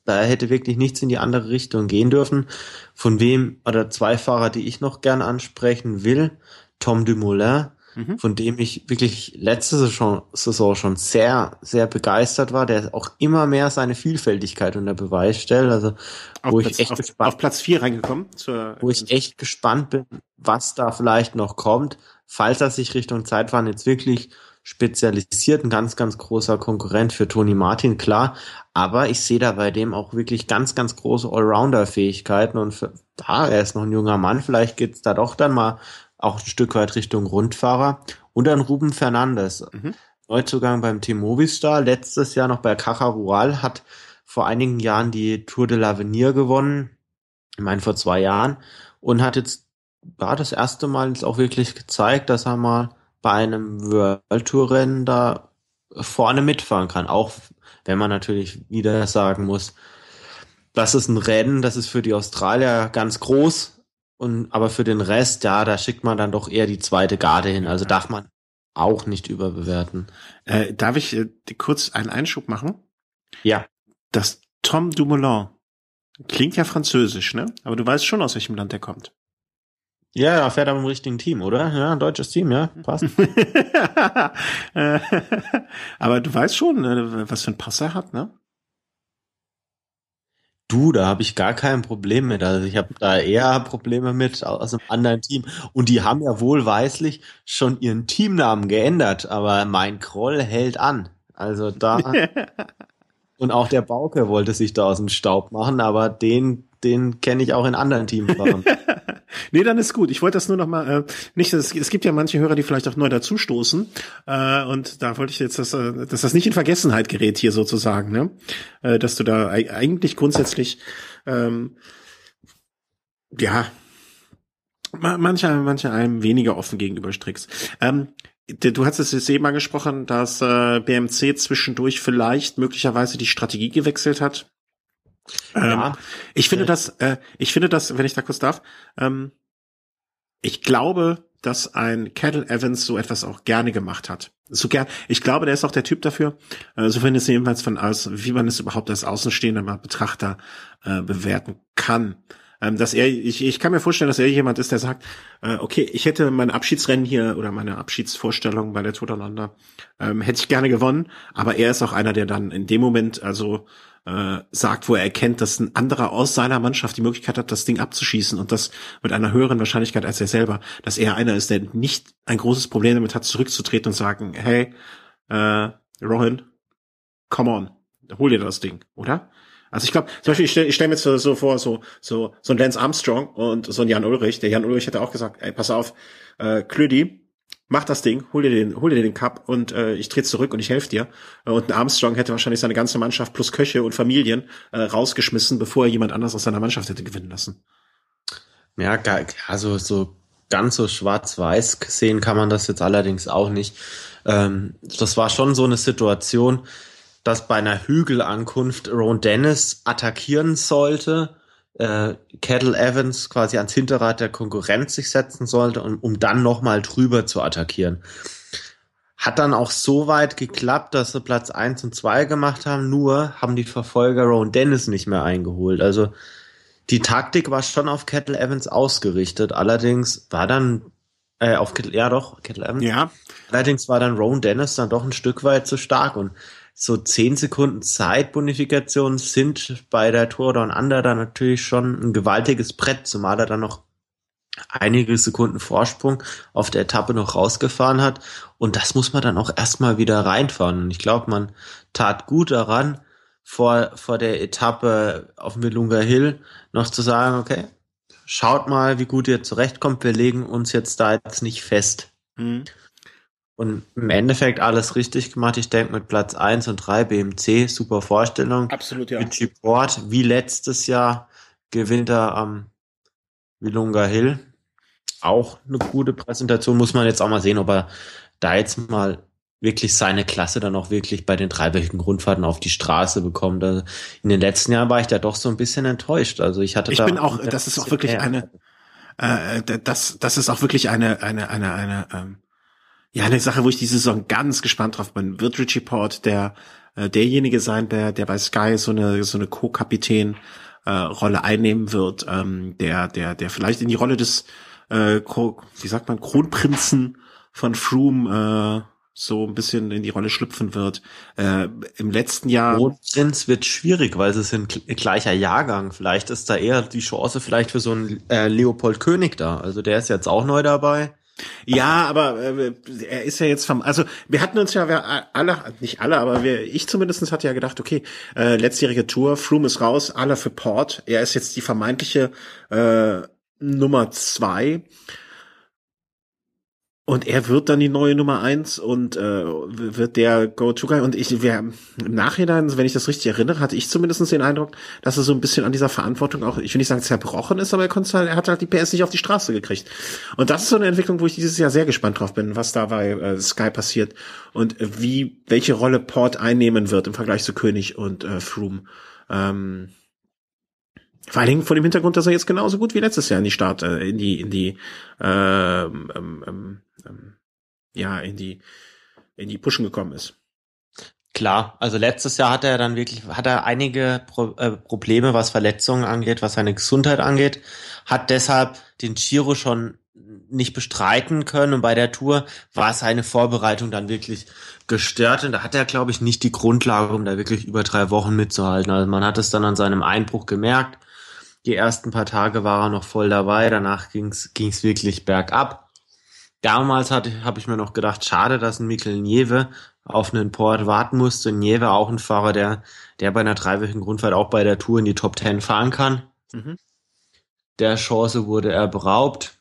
da hätte wirklich nichts in die andere Richtung gehen dürfen. Von wem oder zwei Fahrer, die ich noch gern ansprechen will. Tom Dumoulin, mhm. von dem ich wirklich letzte Saison, Saison schon sehr, sehr begeistert war, der auch immer mehr seine Vielfältigkeit unter Beweis stellt. Also auf wo Platz, ich echt auf, gespannt, auf Platz vier reingekommen. Wo ich echt gespannt bin, was da vielleicht noch kommt, falls er sich Richtung Zeitfahren jetzt wirklich spezialisiert, ein ganz, ganz großer Konkurrent für Toni Martin, klar. Aber ich sehe da bei dem auch wirklich ganz, ganz große Allrounder-Fähigkeiten und für, da, er ist noch ein junger Mann, vielleicht geht's da doch dann mal auch ein Stück weit Richtung Rundfahrer. Und dann Ruben Fernandes. Mhm. Neuzugang beim Team Movistar, letztes Jahr noch bei Caja Rural, hat vor einigen Jahren die Tour de l'Avenir gewonnen. Ich meine, vor zwei Jahren. Und hat jetzt, war das erste Mal jetzt auch wirklich gezeigt, dass er mal bei einem World Tour Rennen da vorne mitfahren kann. Auch wenn man natürlich wieder sagen muss, das ist ein Rennen, das ist für die Australier ganz groß. Und aber für den Rest, ja, da schickt man dann doch eher die zweite Garde hin. Also darf man auch nicht überbewerten. Äh, darf ich äh, kurz einen Einschub machen? Ja. Das Tom Dumoulin klingt ja französisch, ne? Aber du weißt schon, aus welchem Land er kommt. Ja, er fährt aber im richtigen Team, oder? Ja, ein deutsches Team, ja, passt. aber du weißt schon, äh, was für ein Pass er hat, ne? Du, da habe ich gar kein Problem mit. Also ich habe da eher Probleme mit aus einem anderen Team. Und die haben ja wohlweislich schon ihren Teamnamen geändert, aber mein Kroll hält an. Also da. und auch der Bauke wollte sich da aus dem Staub machen, aber den, den kenne ich auch in anderen Teamfarben. nee, dann ist gut. Ich wollte das nur noch mal äh, nicht. Es, es gibt ja manche Hörer, die vielleicht auch neu dazustoßen äh, und da wollte ich jetzt, dass, äh, dass das nicht in Vergessenheit gerät hier sozusagen, ne? Äh, dass du da eigentlich grundsätzlich ähm, ja manche manche einem weniger offen gegenüber strickst. Ähm, Du hast es jetzt eben angesprochen, dass äh, BMC zwischendurch vielleicht möglicherweise die Strategie gewechselt hat. Ja. Ähm, ich finde das, äh, ich finde das, wenn ich da kurz darf, ähm, ich glaube, dass ein Kettle Evans so etwas auch gerne gemacht hat. So gern, ich glaube, der ist auch der Typ dafür. Äh, so finde ich es jedenfalls von aus, wie man es überhaupt als außenstehender Betrachter äh, bewerten kann. Ähm, dass er, ich, ich kann mir vorstellen, dass er jemand ist, der sagt, äh, okay, ich hätte mein Abschiedsrennen hier oder meine Abschiedsvorstellung bei der Tour ähm, hätte ich gerne gewonnen, aber er ist auch einer, der dann in dem Moment, also äh, sagt, wo er erkennt, dass ein anderer aus seiner Mannschaft die Möglichkeit hat, das Ding abzuschießen und das mit einer höheren Wahrscheinlichkeit als er selber, dass er einer ist, der nicht ein großes Problem damit hat, zurückzutreten und sagen, hey, äh, Rohan, come on, hol dir das Ding, oder? Also ich glaube, zum Beispiel, ich stelle stell mir jetzt so, vor, so, so, so ein Lance Armstrong und so ein Jan Ulrich. Der Jan Ulrich hätte auch gesagt, ey, pass auf, äh, Klödi, mach das Ding, hol dir den, hol dir den Cup und äh, ich trete zurück und ich helfe dir. Äh, und ein Armstrong hätte wahrscheinlich seine ganze Mannschaft plus Köche und Familien äh, rausgeschmissen, bevor er jemand anders aus seiner Mannschaft hätte gewinnen lassen. Ja, also so ganz so schwarz-weiß sehen kann man das jetzt allerdings auch nicht. Ähm, das war schon so eine Situation, dass bei einer Hügelankunft Ron Dennis attackieren sollte äh, Kettle Evans quasi ans Hinterrad der Konkurrenz sich setzen sollte, um, um dann nochmal drüber zu attackieren. Hat dann auch so weit geklappt, dass sie Platz eins und zwei gemacht haben, nur haben die Verfolger Rowan Dennis nicht mehr eingeholt. Also die Taktik war schon auf Kettle Evans ausgerichtet, allerdings war dann äh, auf Kettle, ja doch, Kettle Evans. Ja. Allerdings war dann Rowan Dennis dann doch ein Stück weit zu stark und so zehn Sekunden Zeitbonifikation sind bei der Tour Down Under dann natürlich schon ein gewaltiges Brett, zumal er dann noch einige Sekunden Vorsprung auf der Etappe noch rausgefahren hat. Und das muss man dann auch erstmal wieder reinfahren. Und ich glaube, man tat gut daran, vor, vor der Etappe auf Milunga Hill noch zu sagen, okay, schaut mal, wie gut ihr zurechtkommt. Wir legen uns jetzt da jetzt nicht fest. Mhm. Und im Endeffekt alles richtig gemacht. Ich denke mit Platz 1 und 3 BMC, super Vorstellung. Absolut, ja. Richie Port, wie letztes Jahr, gewinnt er am Wilunga Hill. Auch eine gute Präsentation. Muss man jetzt auch mal sehen, ob er da jetzt mal wirklich seine Klasse dann auch wirklich bei den dreiwöchigen Grundfahrten auf die Straße bekommt. Also in den letzten Jahren war ich da doch so ein bisschen enttäuscht. Also ich hatte ich da bin auch, das ist auch wirklich eine, äh, das, das ist auch wirklich eine, eine, eine, eine, ähm, ja, eine Sache, wo ich die Saison ganz gespannt drauf bin. Wird Richie Port der äh, derjenige sein, der der bei Sky so eine so eine Co-Kapitän äh, Rolle einnehmen wird, ähm, der der der vielleicht in die Rolle des äh, wie sagt man Kronprinzen von Froome äh, so ein bisschen in die Rolle schlüpfen wird. Äh, Im letzten Jahr. Kronprinz wird schwierig, weil sie sind gleicher Jahrgang. Vielleicht ist da eher die Chance vielleicht für so einen äh, Leopold König da. Also der ist jetzt auch neu dabei. Ja, aber äh, er ist ja jetzt vom, also wir hatten uns ja wir alle, nicht alle, aber wir, ich zumindestens hatte ja gedacht, okay, äh, letztjährige Tour, Froome ist raus, alle für Port. Er ist jetzt die vermeintliche äh, Nummer zwei. Und er wird dann die neue Nummer eins und äh, wird der Go-To-Guy. Und ich, wer, im Nachhinein, wenn ich das richtig erinnere, hatte ich zumindest den Eindruck, dass er so ein bisschen an dieser Verantwortung auch, ich will nicht sagen zerbrochen ist, aber er, konnte halt, er hat halt die PS nicht auf die Straße gekriegt. Und das ist so eine Entwicklung, wo ich dieses Jahr sehr gespannt drauf bin, was da bei äh, Sky passiert und wie, welche Rolle Port einnehmen wird im Vergleich zu König und äh, Froome. Ähm, vor allen Dingen vor dem Hintergrund, dass er jetzt genauso gut wie letztes Jahr in die Start, äh, in die, in die, ähm, ähm, ähm, ähm, ja, in die, in die Pushen gekommen ist. Klar, also letztes Jahr hat er dann wirklich, hat er einige Pro, äh, Probleme, was Verletzungen angeht, was seine Gesundheit angeht, hat deshalb den Giro schon nicht bestreiten können und bei der Tour war seine Vorbereitung dann wirklich gestört und da hat er, glaube ich, nicht die Grundlage, um da wirklich über drei Wochen mitzuhalten. Also man hat es dann an seinem Einbruch gemerkt. Die ersten paar Tage war er noch voll dabei, danach ging es wirklich bergab. Damals habe ich mir noch gedacht, schade, dass ein Mikkel Nieve auf einen Port warten musste. Nieve auch ein Fahrer, der, der bei einer dreiwöchigen Grundfahrt auch bei der Tour in die Top Ten fahren kann. Mhm. Der Chance wurde er beraubt.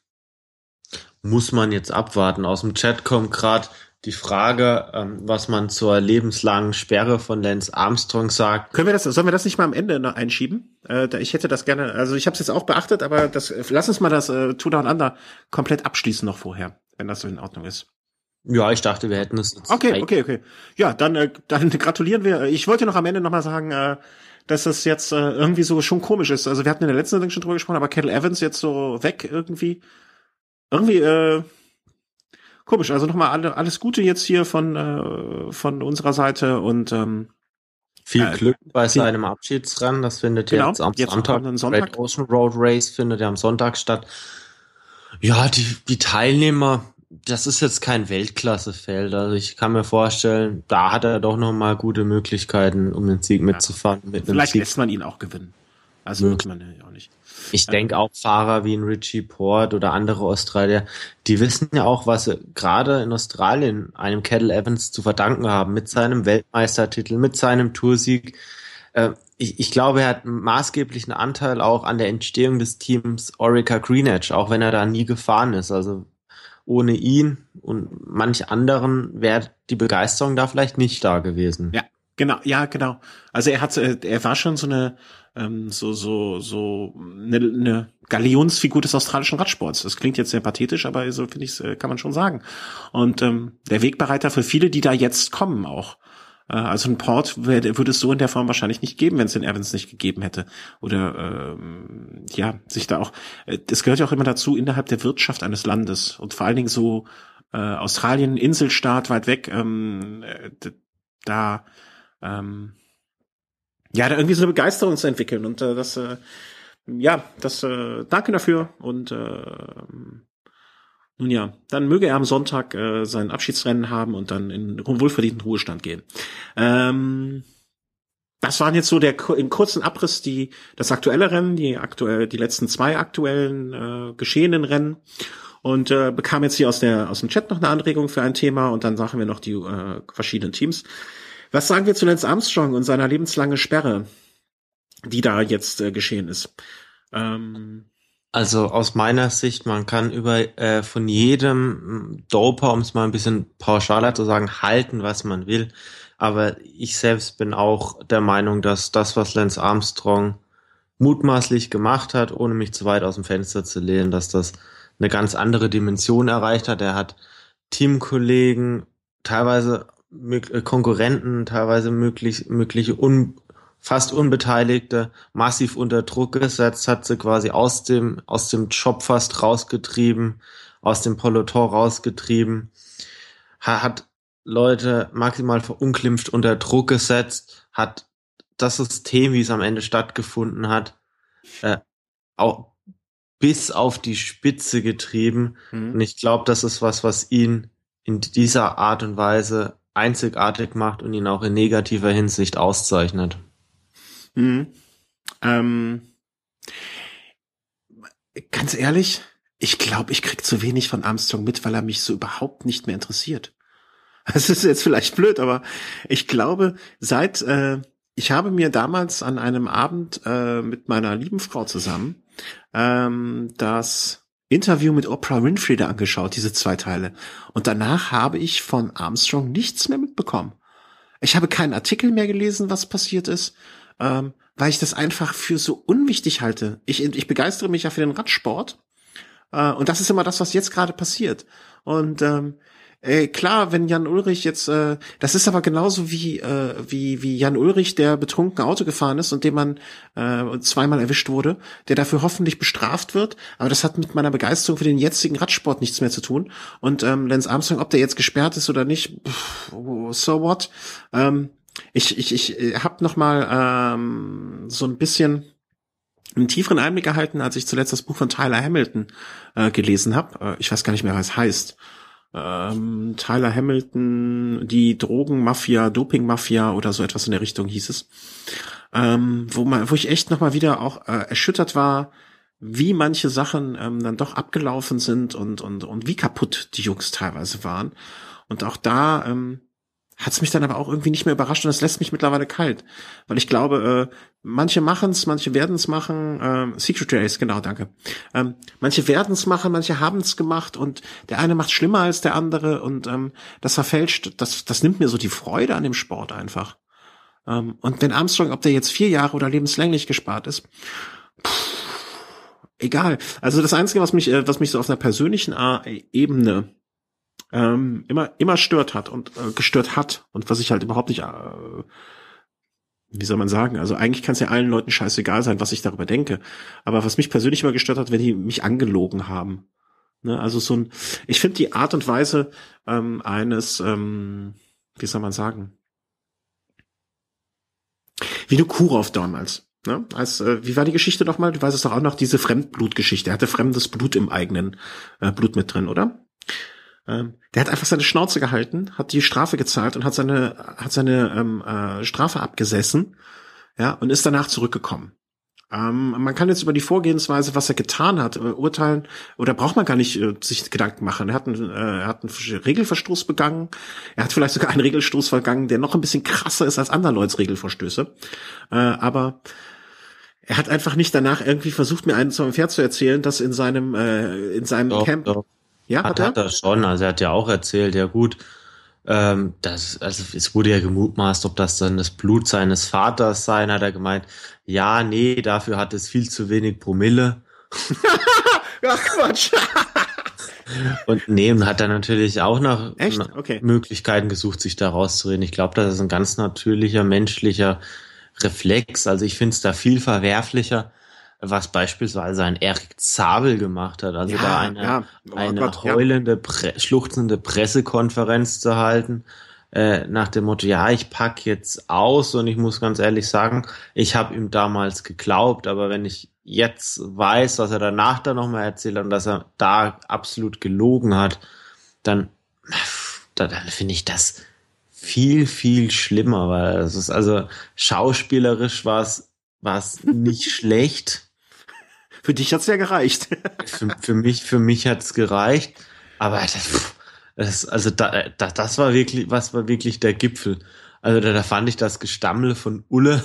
Muss man jetzt abwarten. Aus dem Chat kommt gerade die Frage, ähm, was man zur lebenslangen Sperre von Lance Armstrong sagt. Können wir das, sollen wir das nicht mal am Ende noch einschieben? Äh, ich hätte das gerne, also ich habe es jetzt auch beachtet, aber das, lass uns mal das äh, Two Down Under komplett abschließen noch vorher, wenn das so in Ordnung ist. Ja, ich dachte, wir hätten es jetzt. Okay, okay, okay. Ja, dann, äh, dann gratulieren wir. Ich wollte noch am Ende nochmal sagen, äh, dass das jetzt äh, irgendwie so schon komisch ist. Also wir hatten in der letzten Sendung schon drüber gesprochen, aber Kettle Evans jetzt so weg irgendwie. Irgendwie, äh, komisch. Also nochmal alle, alles Gute jetzt hier von, äh, von unserer Seite und ähm, viel äh, Glück bei viel, seinem Abschiedsrennen. Das findet genau, jetzt am jetzt Sonntag. Sonntag. Great Ocean Road Race findet ja am Sonntag statt. Ja, die, die Teilnehmer, das ist jetzt kein Weltklassefeld. Also ich kann mir vorstellen, da hat er doch noch mal gute Möglichkeiten, um den Sieg mitzufahren. Mit Vielleicht Sieg. lässt man ihn auch gewinnen. Also wird man ja auch nicht. Ich denke auch Fahrer wie ein Richie Port oder andere Australier, die wissen ja auch, was sie gerade in Australien einem Kettle Evans zu verdanken haben, mit seinem Weltmeistertitel, mit seinem Toursieg. Äh, ich, ich glaube, er hat einen maßgeblichen Anteil auch an der Entstehung des Teams Orica Green Edge, auch wenn er da nie gefahren ist. Also ohne ihn und manch anderen wäre die Begeisterung da vielleicht nicht da gewesen. Ja, genau, ja, genau. Also er hat, äh, er war schon so eine ähm, so so so eine, eine Galionsfigur des australischen Radsports. Das klingt jetzt sehr pathetisch, aber so finde ich, äh, kann man schon sagen. Und ähm, der Wegbereiter für viele, die da jetzt kommen auch. Äh, also ein Port würde es so in der Form wahrscheinlich nicht geben, wenn es den Evans nicht gegeben hätte. Oder ähm, ja, sich da auch, äh, das gehört ja auch immer dazu, innerhalb der Wirtschaft eines Landes und vor allen Dingen so äh, Australien, Inselstaat, weit weg, ähm, äh, da ähm, ja, da irgendwie so eine Begeisterung zu entwickeln und äh, das äh, ja, das äh, danke dafür und äh, nun ja, dann möge er am Sonntag äh, sein Abschiedsrennen haben und dann in wohlverdienten Ruhestand gehen. Ähm, das waren jetzt so der in kurzen Abriss die das aktuelle Rennen, die aktuell die letzten zwei aktuellen äh, geschehenen Rennen und äh, bekam jetzt hier aus der aus dem Chat noch eine Anregung für ein Thema und dann sagen wir noch die äh, verschiedenen Teams. Was sagen wir zu Lance Armstrong und seiner lebenslange Sperre, die da jetzt äh, geschehen ist? Ähm, also aus meiner Sicht, man kann über äh, von jedem Doper, um es mal ein bisschen pauschaler zu sagen, halten, was man will. Aber ich selbst bin auch der Meinung, dass das, was Lance Armstrong mutmaßlich gemacht hat, ohne mich zu weit aus dem Fenster zu lehnen, dass das eine ganz andere Dimension erreicht hat. Er hat Teamkollegen, teilweise Konkurrenten, teilweise möglich, mögliche un, fast Unbeteiligte massiv unter Druck gesetzt, hat sie quasi aus dem, aus dem Job fast rausgetrieben, aus dem Peloton rausgetrieben, hat Leute maximal verunglimpft unter Druck gesetzt, hat das System, wie es am Ende stattgefunden hat, äh, auch bis auf die Spitze getrieben. Mhm. Und ich glaube, das ist was, was ihn in dieser Art und Weise einzigartig macht und ihn auch in negativer Hinsicht auszeichnet. Mhm. Ähm, ganz ehrlich, ich glaube, ich krieg zu wenig von Armstrong mit, weil er mich so überhaupt nicht mehr interessiert. Das ist jetzt vielleicht blöd, aber ich glaube, seit äh, ich habe mir damals an einem Abend äh, mit meiner lieben Frau zusammen ähm, das Interview mit Oprah Winfrey angeschaut, diese zwei Teile. Und danach habe ich von Armstrong nichts mehr mitbekommen. Ich habe keinen Artikel mehr gelesen, was passiert ist, ähm, weil ich das einfach für so unwichtig halte. Ich, ich begeistere mich ja für den Radsport. Äh, und das ist immer das, was jetzt gerade passiert. Und ähm, Ey, klar, wenn Jan Ulrich jetzt, äh, das ist aber genauso wie äh, wie wie Jan Ulrich, der betrunken Auto gefahren ist und dem man äh, zweimal erwischt wurde, der dafür hoffentlich bestraft wird. Aber das hat mit meiner Begeisterung für den jetzigen Radsport nichts mehr zu tun. Und ähm, Lance Armstrong, ob der jetzt gesperrt ist oder nicht, pff, so what? Ähm, ich ich ich äh, habe noch mal ähm, so ein bisschen einen tieferen Einblick erhalten, als ich zuletzt das Buch von Tyler Hamilton äh, gelesen habe. Äh, ich weiß gar nicht mehr, was es heißt ähm, Tyler Hamilton, die Drogenmafia, Dopingmafia oder so etwas in der Richtung hieß es, ähm, wo man, wo ich echt noch mal wieder auch äh, erschüttert war, wie manche Sachen ähm, dann doch abgelaufen sind und und und wie kaputt die Jungs teilweise waren. Und auch da ähm, hat es mich dann aber auch irgendwie nicht mehr überrascht und das lässt mich mittlerweile kalt, weil ich glaube, äh, manche machen es, manche werden es machen. Äh, Secret Race, genau, danke. Ähm, manche werden es machen, manche haben es gemacht und der eine macht schlimmer als der andere und ähm, das verfälscht, das, das nimmt mir so die Freude an dem Sport einfach. Ähm, und wenn Armstrong, ob der jetzt vier Jahre oder lebenslänglich gespart ist, pff, egal. Also das Einzige, was mich, äh, was mich so auf einer persönlichen Ebene ähm, immer immer stört hat und äh, gestört hat und was ich halt überhaupt nicht äh, wie soll man sagen, also eigentlich kann es ja allen Leuten scheißegal sein, was ich darüber denke. Aber was mich persönlich immer gestört hat, wenn die mich angelogen haben. Ne, also so ein, ich finde die Art und Weise ähm, eines, ähm, wie soll man sagen, wie du Kurov damals. Ne? Als, äh, wie war die Geschichte nochmal? Du weißt es doch auch noch, diese Fremdblutgeschichte. Er hatte fremdes Blut im eigenen äh, Blut mit drin, oder? Ähm, der hat einfach seine Schnauze gehalten, hat die Strafe gezahlt und hat seine, hat seine ähm, äh, Strafe abgesessen, ja, und ist danach zurückgekommen. Ähm, man kann jetzt über die Vorgehensweise, was er getan hat, äh, urteilen, oder braucht man gar nicht äh, sich Gedanken machen. Er hat, einen, äh, er hat einen Regelverstoß begangen, er hat vielleicht sogar einen Regelstoß vergangen, der noch ein bisschen krasser ist als andere Leuts Regelverstöße. Äh, aber er hat einfach nicht danach irgendwie versucht, mir einen zum Pferd zu erzählen, dass in seinem, äh, in seinem doch, Camp. Doch ja, hat, hat er? er schon. Also er hat ja auch erzählt, ja gut, ähm, das, also es wurde ja gemutmaßt, ob das dann das Blut seines Vaters sein, hat er gemeint. Ja, nee, dafür hat es viel zu wenig Promille. Ach Quatsch. Und neben hat er natürlich auch nach Okay. Möglichkeiten gesucht, sich da rauszureden. Ich glaube, das ist ein ganz natürlicher menschlicher Reflex. Also ich finde es da viel verwerflicher, was beispielsweise ein Eric Zabel gemacht hat. Also Ja, da eine, ja. Oh eine Gott, ja. heulende, Pre schluchzende Pressekonferenz zu halten. Äh, nach dem Motto, ja, ich pack jetzt aus und ich muss ganz ehrlich sagen, ich habe ihm damals geglaubt, aber wenn ich jetzt weiß, was er danach da nochmal erzählt hat und dass er da absolut gelogen hat, dann, dann, dann finde ich das viel, viel schlimmer, weil es ist also schauspielerisch war es war es nicht schlecht. Für dich hat's ja gereicht. Für, für mich, für mich hat's gereicht, aber das, das also da, da, das war wirklich, was war wirklich der Gipfel. Also da, da fand ich das Gestammel von Ulle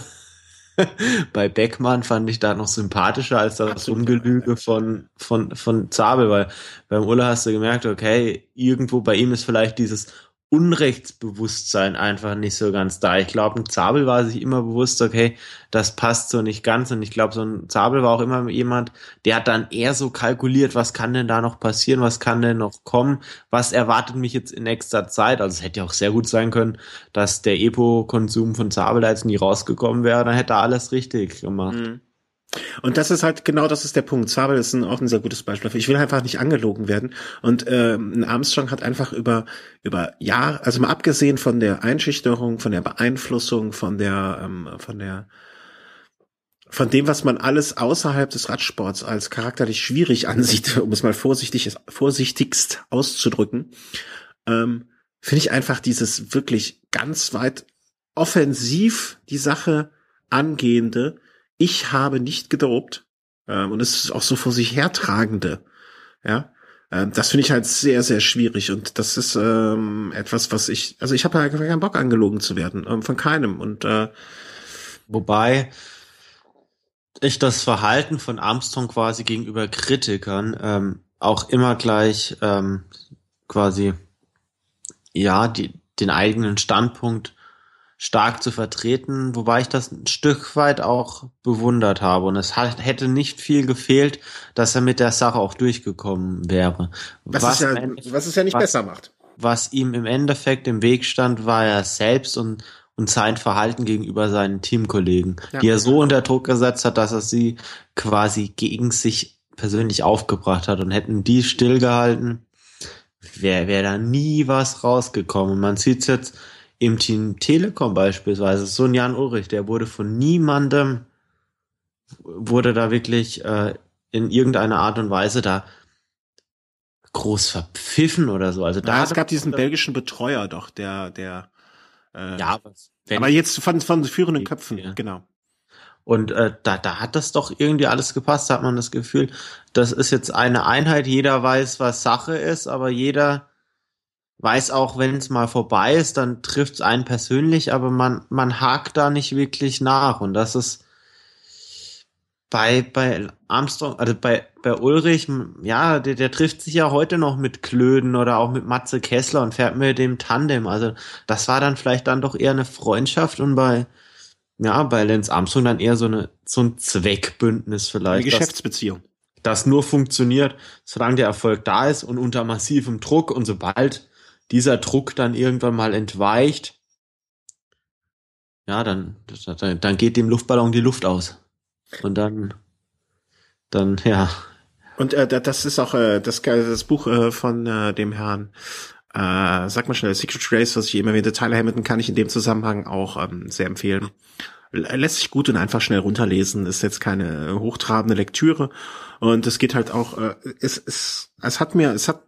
bei Beckmann fand ich da noch sympathischer als das Absolut. Rumgelüge von, von, von Zabel, weil beim Ulle hast du gemerkt, okay, irgendwo bei ihm ist vielleicht dieses Unrechtsbewusstsein einfach nicht so ganz da. Ich glaube, ein Zabel war sich immer bewusst, okay, das passt so nicht ganz. Und ich glaube, so ein Zabel war auch immer jemand, der hat dann eher so kalkuliert, was kann denn da noch passieren, was kann denn noch kommen, was erwartet mich jetzt in nächster Zeit. Also es hätte ja auch sehr gut sein können, dass der Epo-Konsum von Zabel da jetzt nie rausgekommen wäre, dann hätte er alles richtig gemacht. Mhm. Und das ist halt genau das ist der Punkt. Zabel ist ein, auch ein sehr gutes Beispiel dafür. Ich will einfach nicht angelogen werden. Und ähm, Armstrong hat einfach über über Jahre, also mal abgesehen von der Einschüchterung, von der Beeinflussung, von der ähm, von der von dem, was man alles außerhalb des Radsports als charakterlich schwierig ansieht, um es mal vorsichtig, vorsichtigst auszudrücken, ähm, finde ich einfach dieses wirklich ganz weit offensiv die Sache angehende, ich habe nicht gedopt, ähm, und es ist auch so vor sich hertragende, ja, ähm, das finde ich halt sehr, sehr schwierig und das ist ähm, etwas, was ich, also ich habe halt keinen Bock angelogen zu werden, ähm, von keinem und äh, Wobei ich das Verhalten von Armstrong quasi gegenüber Kritikern ähm, auch immer gleich ähm, quasi ja die, den eigenen Standpunkt stark zu vertreten, wobei ich das ein Stück weit auch bewundert habe und es hat, hätte nicht viel gefehlt, dass er mit der Sache auch durchgekommen wäre. was, was, es ja, was es ja nicht was- besser macht. was ihm im Endeffekt im Weg stand, war er selbst und, und sein Verhalten gegenüber seinen Teamkollegen, Ja. die er so unter Druck gesetzt hat, dass er sie quasi gegen sich persönlich aufgebracht hat und hätten die stillgehalten, wäre wär da nie was rausgekommen. Man sieht's jetzt im Team Telekom beispielsweise, so ein Jan Ulrich, der wurde von niemandem, wurde da wirklich äh, in irgendeiner Art und Weise da groß verpfiffen oder so. Also da Ja, es gab diesen belgischen Betreuer doch, der, der äh, ja, aber jetzt von, von führenden Köpfen, Ja. genau. und äh, da, da hat das doch irgendwie alles gepasst, da hat man das Gefühl, das ist jetzt eine Einheit, jeder weiß, was Sache ist, aber jeder weiß auch, wenn es mal vorbei ist, dann trifft es einen persönlich, aber man, man hakt da nicht wirklich nach. Und das ist bei, bei Armstrong, also bei, bei Ulrich, ja, der, der trifft sich ja heute noch mit Klöden oder auch mit Matze Kessler und fährt mit dem Tandem. Also das war dann vielleicht dann doch eher eine Freundschaft und bei, ja, bei Lance Armstrong dann eher so eine, so ein Zweckbündnis Eine vielleicht. das- Geschäftsbeziehung. das nur funktioniert, solange der Erfolg da ist und unter massivem Druck und sobald dieser Druck dann irgendwann mal entweicht, ja, dann, dann, geht dem Luftballon die Luft aus. Und dann, dann, ja, Und äh, da- das ist auch äh, das, das Buch äh, von äh, dem Herrn, äh, sag mal schnell, Secret Race, was ich eben erwähnte, Tyler Hamilton, kann ich in dem Zusammenhang auch ähm, sehr empfehlen. L- Lässt sich gut und einfach schnell runterlesen, ist jetzt keine hochtrabende Lektüre und es geht halt auch, äh, es, es, es hat mir, es hat,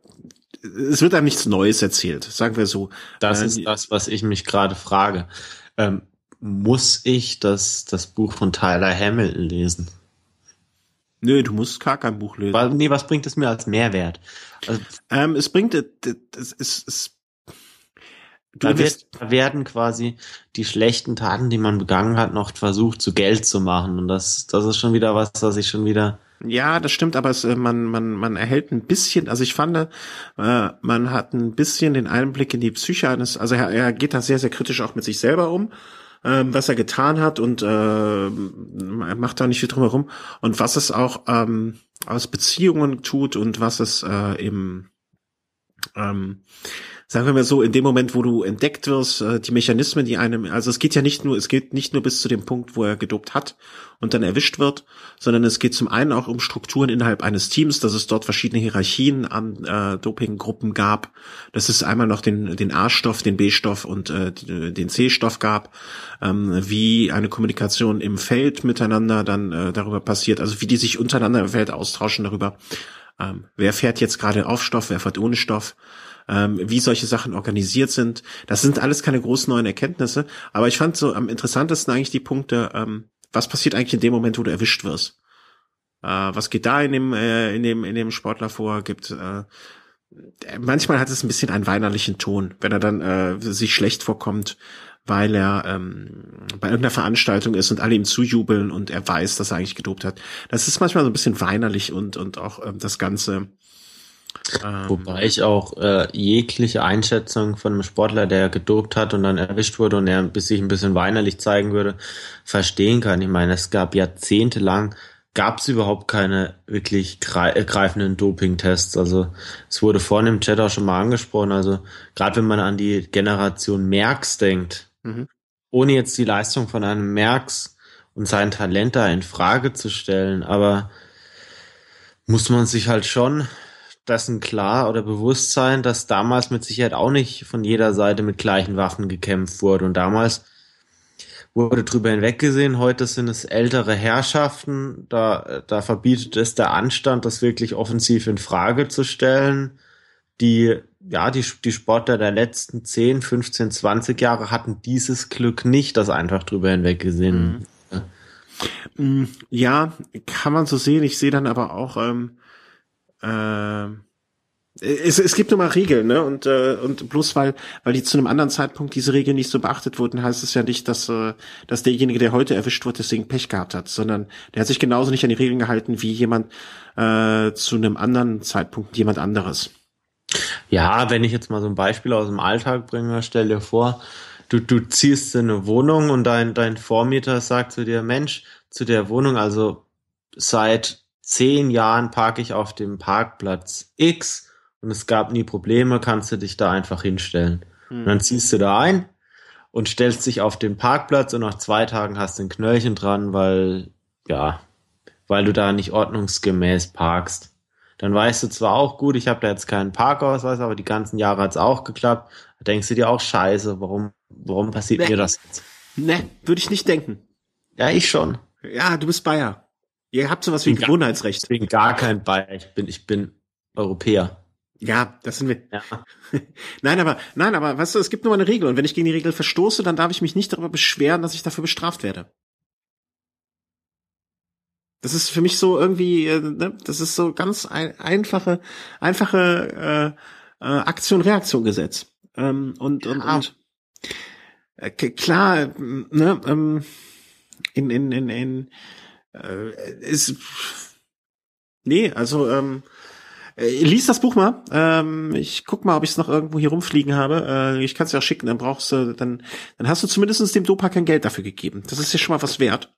es wird einem nichts Neues erzählt, sagen wir so. das Äh, ist das, was ich mich gerade frage. Ähm, muss ich das, das Buch von Tyler Hamilton lesen? Nö, du musst gar kein Buch lesen. Was, nee, was bringt es mir als Mehrwert? Also, Ähm, es bringt, äh, es es, du da, wird, da werden quasi die schlechten Taten, die man begangen hat, noch versucht zu Geld zu machen. Und das, das ist schon wieder was, was ich schon wieder. Ja, das stimmt, aber es, äh, man, man, man erhält ein bisschen, also ich fand, äh, man hat ein bisschen den Einblick in die Psyche eines, also er, er geht da sehr, sehr kritisch auch mit sich selber um, ähm, was er getan hat und äh, macht da nicht viel drum herum. Und was es auch ähm, aus Beziehungen tut und was es äh, im ähm, sagen wir mal so, in dem Moment, wo du entdeckt wirst, äh, die Mechanismen, die einem, also es geht ja nicht nur, es geht nicht nur bis zu dem Punkt, wo er gedopt hat und dann erwischt wird, sondern es geht zum einen auch um Strukturen innerhalb eines Teams, dass es dort verschiedene Hierarchien an äh, Dopinggruppen gab, dass es einmal noch den, den A-Stoff, den B-Stoff und äh, den C-Stoff gab, ähm, wie eine Kommunikation im Feld miteinander dann äh, darüber passiert, also wie die sich untereinander im Feld austauschen darüber, ähm, wer fährt jetzt gerade auf Stoff, wer fährt ohne Stoff, ähm, wie solche Sachen organisiert sind. Das sind alles keine großen neuen Erkenntnisse, aber ich fand so am interessantesten eigentlich die Punkte, ähm, was passiert eigentlich in dem Moment, wo du erwischt wirst? Äh, was geht da in dem, äh, in dem, in dem Sportler vor? Gibt äh, manchmal hat es ein bisschen einen weinerlichen Ton, wenn er dann äh, sich schlecht vorkommt, weil er ähm, bei irgendeiner Veranstaltung ist und alle ihm zujubeln und er weiß, dass er eigentlich gedopt hat. Das ist manchmal so ein bisschen weinerlich und und auch ähm, das Ganze Wobei ich auch äh, jegliche Einschätzung von einem Sportler, der gedopt hat und dann erwischt wurde und er bis sich ein bisschen weinerlich zeigen würde, verstehen kann. Ich meine, es gab jahrzehntelang gab es überhaupt keine wirklich greifenden Doping-Tests. Also es wurde vorhin im Chat auch schon mal angesprochen. Also gerade wenn man an die Generation Merks denkt, mhm. ohne jetzt die Leistung von einem Merks und sein Talent da in Frage zu stellen, aber muss man sich halt schon dessen klar oder bewusst sein, dass damals mit Sicherheit auch nicht von jeder Seite mit gleichen Waffen gekämpft wurde. Und damals wurde drüber hinweggesehen, heute sind es ältere Herrschaften, da, da verbietet es der Anstand, das wirklich offensiv in Frage zu stellen. Die, ja, die, die Sportler der letzten 10, 15, 20 Jahre hatten dieses Glück nicht, das einfach drüber hinweggesehen. Mhm. Ja, kann man so sehen. Ich sehe dann aber auch, ähm, äh, es, es gibt immer Regeln, ne? Und, äh, und bloß weil, weil die zu einem anderen Zeitpunkt diese Regeln nicht so beachtet wurden, heißt es ja nicht, dass, äh, dass derjenige, der heute erwischt wird, deswegen Pech gehabt hat, sondern der hat sich genauso nicht an die Regeln gehalten wie jemand äh, zu einem anderen Zeitpunkt, jemand anderes. Ja, wenn ich jetzt mal so ein Beispiel aus dem Alltag bringe, stell dir vor, du, du ziehst in eine Wohnung und dein, dein Vormieter sagt zu dir, Mensch, zu der Wohnung, also seit zehn Jahren parke ich auf dem Parkplatz X und es gab nie Probleme, kannst du dich da einfach hinstellen. Mhm. Und dann ziehst du da ein und stellst dich auf den Parkplatz und nach zwei Tagen hast du ein Knöllchen dran, weil, ja, weil du da nicht ordnungsgemäß parkst. Dann weißt du zwar auch gut, ich habe da jetzt keinen Parkausweis, aber die ganzen Jahre hat's auch geklappt. Da denkst du dir auch scheiße, warum, warum passiert nee. mir das jetzt? Ne, würde ich nicht denken. Ja, ich schon. Ja, du bist Bayer. Ihr habt sowas wie ein Gewohnheitsrecht. Ich bin gar kein Bayer, ich bin, ich bin Europäer. Ja, das sind wir. Ja. nein, aber, nein, aber weißt du, es gibt nur eine Regel und wenn ich gegen die Regel verstoße, dann darf ich mich nicht darüber beschweren, dass ich dafür bestraft werde. Das ist für mich so irgendwie, äh, ne, das ist so ganz ein, einfache, einfache äh, äh, Aktion-Reaktion-Gesetz. Ähm, und, und, ja. und äh, klar, ne, ähm, in, in, in, in äh, ist nee, also ähm, äh, lies das Buch mal. Ähm, ich guck mal, ob ich es noch irgendwo hier rumfliegen habe. Äh, ich kann es ja auch schicken, dann brauchst du, dann, dann hast du zumindest dem Dopa kein Geld dafür gegeben. Das ist ja schon mal was wert.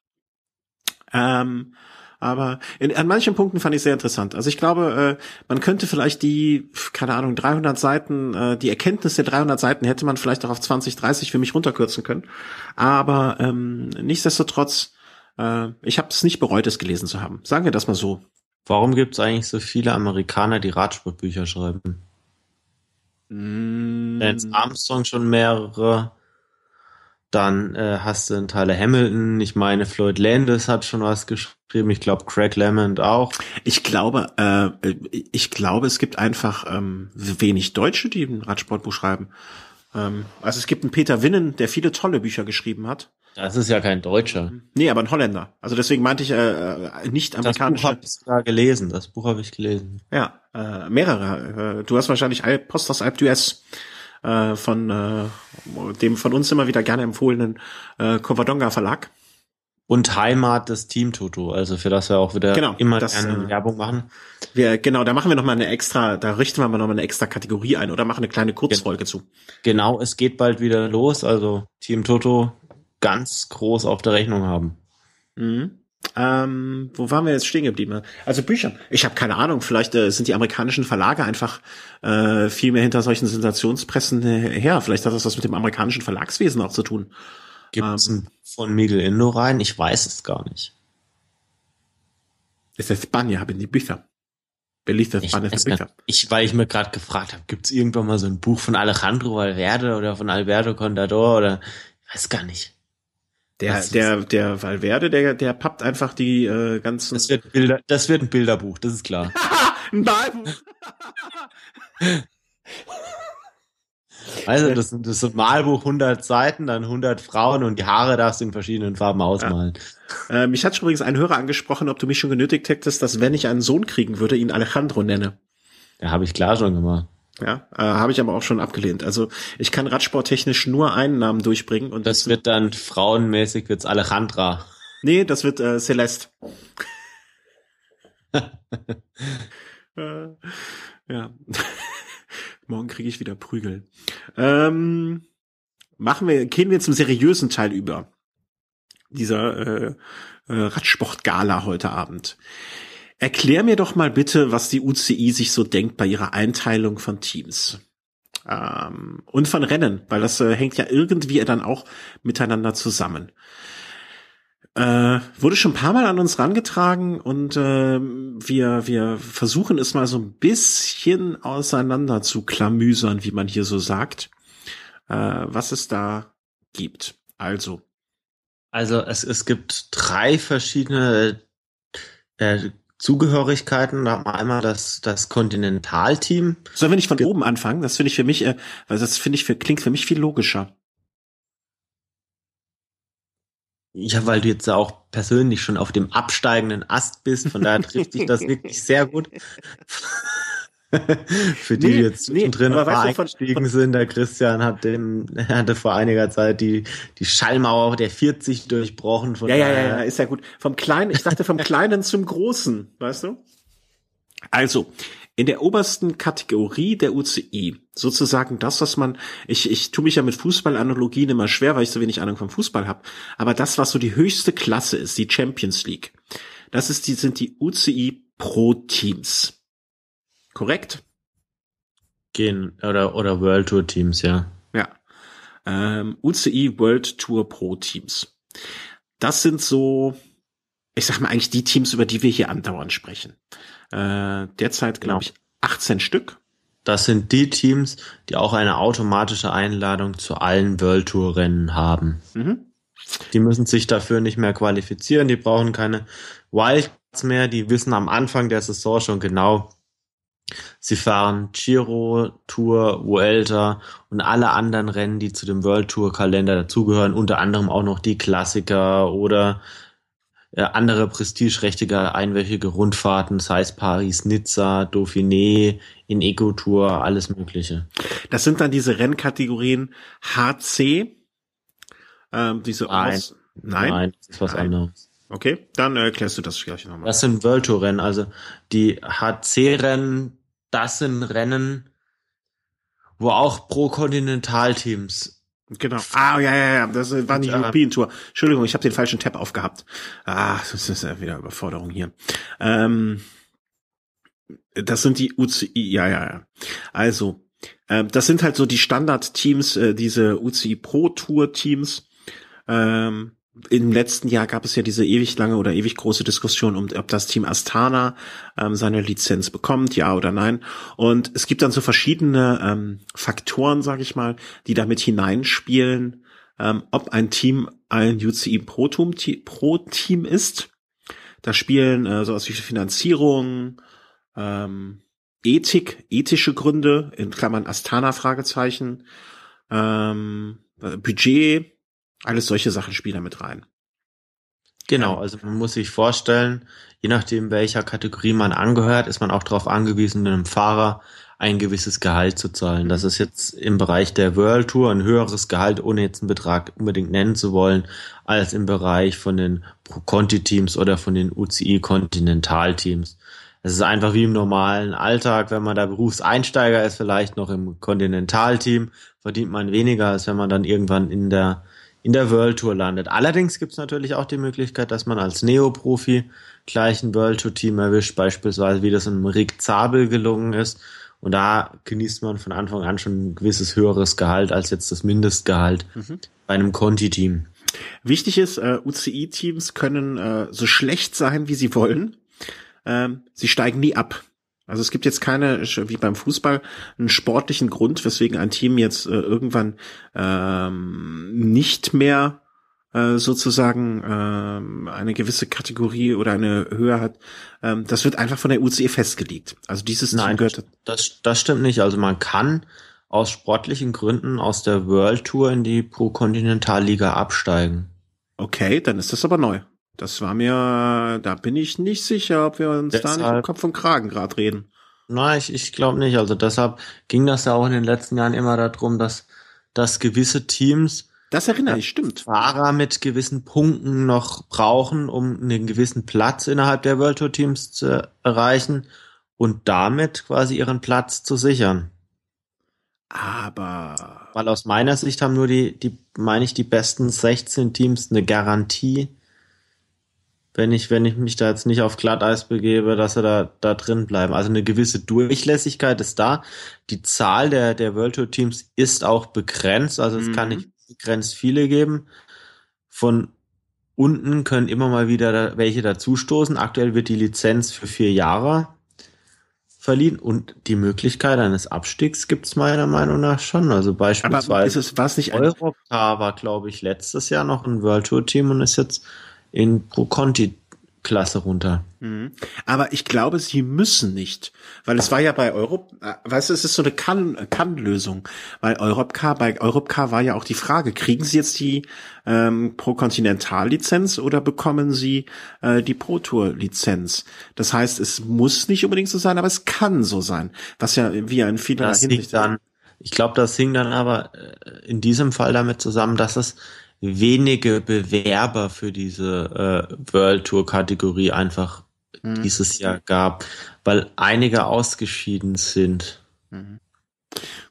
Ähm, aber in, an manchen Punkten fand ich sehr interessant. Also ich glaube, äh, man könnte vielleicht die, keine Ahnung, 300 Seiten, äh, die Erkenntnis der 300 Seiten hätte man vielleicht auch auf 20, 30 für mich runterkürzen können. Aber ähm, nichtsdestotrotz äh, ich habe es nicht bereut, es gelesen zu haben. Sagen wir das mal so. Warum gibt es eigentlich so viele Amerikaner, die Radsportbücher schreiben? Mm. Lance Armstrong schon mehrere. Dann äh, hast du einen Tyler Hamilton. Ich meine, Floyd Landis hat schon was geschrieben. Ich glaube, Craig Lemond auch. Ich glaube, äh, ich glaube, es gibt einfach ähm, wenig Deutsche, die ein Radsportbuch schreiben. Ähm, also es gibt einen Peter Winnen, der viele tolle Bücher geschrieben hat. Das ist ja kein Deutscher. Nee, aber ein Holländer. Also deswegen meinte ich äh, äh nicht amerikanische. Das Buch habe ich gelesen. Das Buch habe ich gelesen. Ja, äh, mehrere. Äh, du hast wahrscheinlich Post aus Alp d'Huez äh, von äh, dem von uns immer wieder gerne empfohlenen äh, Covadonga Verlag. Und Heimat des Team Toto, also für das wir auch wieder genau, immer das, gerne äh, Werbung machen. Wir, genau, da machen wir nochmal eine extra, da richten wir mal nochmal eine extra Kategorie ein oder machen eine kleine Kurzfolge Gen zu. Genau, es geht bald wieder los, also Team Toto ganz groß auf der Rechnung haben. Mhm. Ähm, wo waren wir jetzt stehen geblieben? Also Bücher. Ich habe keine Ahnung. Vielleicht äh, sind die amerikanischen Verlage einfach äh, viel mehr hinter solchen Sensationspressen her. Vielleicht hat das was mit dem amerikanischen Verlagswesen auch zu tun. Gibt es ähm, von Miguel Indo rein? Ich weiß es gar nicht. Es ist España, haben die Bücher. Belief ich, Bücher. Ich, weil ich mir gerade gefragt habe, gibt es irgendwann mal so ein Buch von Alejandro Valverde oder von Alberto Contador oder ich weiß gar nicht. Der, der, der Valverde, der, der pappt einfach die äh, ganzen. Das wird, Bilder, das wird ein Bilderbuch, das ist klar. ein Malbuch. Also, das, das ist ein Malbuch, 100 Seiten, dann 100 Frauen und die Haare darfst du in verschiedenen Farben ausmalen. Ja. Äh, mich hat schon übrigens ein Hörer angesprochen, ob du mich schon genötigt hättest, dass wenn ich einen Sohn kriegen würde, ihn Alejandro nenne. Ja, habe ich klar schon gemacht. Ja, äh, habe ich aber auch schon abgelehnt. Also ich kann radsporttechnisch nur einen Namen durchbringen und das, das wird dann frauenmäßig wird's Alejandra. Nee, das wird äh, Celeste. äh, ja. Morgen kriege ich wieder Prügel. Ähm, machen wir, gehen wir zum seriösen Teil über. Dieser äh, äh, Radsport-Gala heute Abend. Erklär mir doch mal bitte, was die UCI sich so denkt bei ihrer Einteilung von Teams. Ähm, und von Rennen, weil das äh, hängt ja irgendwie dann auch miteinander zusammen. Äh, wurde schon ein paar Mal an uns rangetragen und äh, wir, wir versuchen es mal so ein bisschen auseinander zu klamüsern, wie man hier so sagt, äh, was es da gibt. Also. Also es, es gibt drei verschiedene äh, Zugehörigkeiten. Da haben wir einmal das, das Kontinentalteam. Sollen wir nicht von oben anfangen? Das finde ich für mich, äh, weil das finde ich für, klingt für mich viel logischer. Ja, weil du jetzt auch persönlich schon auf dem absteigenden Ast bist, von daher trifft sich das wirklich sehr gut. Für die, nee, die jetzt zwischendrin nee, eingestiegen von, sind, der Christian hat dem, hatte vor einiger Zeit die, die Schallmauer der 40 durchbrochen. Von ja, ja, ja, ja, ist ja gut. Vom Kleinen, ich dachte vom Kleinen zum Großen, weißt du? Also, in der obersten Kategorie der UCI, sozusagen das, was man, ich, ich tue mich ja mit Fußballanalogien immer schwer, weil ich so wenig Ahnung vom Fußball habe, aber das, was so die höchste Klasse ist, die Champions League, das ist die, sind die UCI Pro Teams. Korrekt? Gehen, oder, oder World Tour Teams, ja. Ja. Ähm, UCI World Tour Pro Teams. Das sind so, ich sag mal eigentlich die Teams, über die wir hier andauernd sprechen. Äh, derzeit, glaube genau. ich, 18 Stück. Das sind die Teams, die auch eine automatische Einladung zu allen World Tour Rennen haben. Mhm. Die müssen sich dafür nicht mehr qualifizieren, die brauchen keine Wildcards mehr, die wissen am Anfang der Saison schon genau, sie fahren Giro, Tour, Vuelta und alle anderen Rennen, die zu dem World Tour Kalender dazugehören, unter anderem auch noch die Klassiker oder äh, andere prestigeträchtige einwöchige Rundfahrten, sei es Paris, Nizza, Dauphiné, in Eco-Tour, alles mögliche. Das sind dann diese Rennkategorien HC, ähm, diese Nein, Aus Nein? Nein, das ist was Nein. anderes. Okay, dann erklärst du das gleich nochmal. Das sind World Tour Rennen, also die HC-Rennen, das sind Rennen, wo auch pro Kontinentalteams Genau. Ah, ja, ja, ja, das war die European Tour. Entschuldigung, ich habe den falschen Tab aufgehabt. Ah, das ist ja wieder Überforderung hier. Ähm, das sind die UCI, ja, ja, ja. Also, äh, das sind halt so die Standard-Teams, äh, diese UCI Pro Tour Teams. Ähm, im letzten Jahr gab es ja diese ewig lange oder ewig große Diskussion um, ob das Team Astana ähm, seine Lizenz bekommt, ja oder nein. Und es gibt dann so verschiedene ähm, Faktoren, sage ich mal, die damit hineinspielen, ähm, ob ein Team ein UCI Pro Pro Team ist. Da spielen äh, sowas wie Finanzierung, ähm, Ethik, ethische Gründe, in Klammern Astana Fragezeichen, ähm, Budget, alles solche Sachen spielen da mit rein. Genau, also man muss sich vorstellen, je nachdem welcher Kategorie man angehört, ist man auch darauf angewiesen, einem Fahrer ein gewisses Gehalt zu zahlen. Das ist jetzt im Bereich der World Tour ein höheres Gehalt, ohne jetzt einen Betrag unbedingt nennen zu wollen, als im Bereich von den Pro-Conti-Teams oder von den UCI-Kontinentalteams. Es ist einfach wie im normalen Alltag, wenn man da Berufseinsteiger ist, vielleicht noch im Kontinentalteam, verdient man weniger, als wenn man dann irgendwann in der in der World Tour landet. Allerdings gibt es natürlich auch die Möglichkeit, dass man als Neoprofi gleich ein World Tour Team erwischt, beispielsweise wie das in Rick Zabel gelungen ist. Und da genießt man von Anfang an schon ein gewisses höheres Gehalt als jetzt das Mindestgehalt mhm. bei einem Conti-Team. Wichtig ist, äh, UCI-Teams können äh, so schlecht sein, wie sie wollen. Ähm, sie steigen nie ab. Also es gibt jetzt keine, wie beim Fußball, einen sportlichen Grund, weswegen ein Team jetzt äh, irgendwann ähm, nicht mehr äh, sozusagen ähm, eine gewisse Kategorie oder eine Höhe hat. Ähm, das wird einfach von der UCE festgelegt. Also dieses Nein, Team gehört. Das, das stimmt nicht. Also man kann aus sportlichen Gründen aus der World Tour in die Pro Kontinentalliga absteigen. Okay, dann ist das aber neu. Das war mir, da bin ich nicht sicher, ob wir uns deshalb, da nicht im Kopf und Kragen gerade reden. Nein, ich, ich glaube nicht. Also deshalb ging das ja auch in den letzten Jahren immer darum, dass, dass gewisse Teams das erinnere ich, stimmt. Fahrer mit gewissen Punkten noch brauchen, um einen gewissen Platz innerhalb der World Tour Teams zu erreichen und damit quasi ihren Platz zu sichern. Aber. Weil aus meiner Sicht haben nur die, die, meine ich, die besten 16 Teams eine Garantie, wenn ich, wenn ich mich da jetzt nicht auf Glatteis begebe, dass sie da, da drin bleiben. Also eine gewisse Durchlässigkeit ist da. Die Zahl der, der World Tour Teams ist auch begrenzt. Also es mhm. kann nicht begrenzt viele geben. Von unten können immer mal wieder da welche dazustoßen. Aktuell wird die Lizenz für vier Jahre verliehen und die Möglichkeit eines Abstiegs gibt es meiner Meinung nach schon. Also beispielsweise Aber ist es was nicht Eurocar war, glaube ich, letztes Jahr noch ein World Tour Team und ist jetzt in Pro Conti Klasse runter. Mhm. Aber ich glaube, sie müssen nicht, weil es war ja bei Europa, äh, weißt du, es ist so eine Kann-Lösung, weil Europcar, bei Europcar war ja auch die Frage, kriegen sie jetzt die ähm, Pro-Kontinental-Lizenz oder bekommen sie äh, die Pro-Tour-Lizenz? Das heißt, es muss nicht unbedingt so sein, aber es kann so sein, was ja wie in vieler Hinsicht dann, ich glaube, das hing dann aber äh, in diesem Fall damit zusammen, dass es wenige Bewerber für diese äh, World Tour Kategorie einfach mhm. dieses Jahr gab, weil einige ausgeschieden sind. Mhm.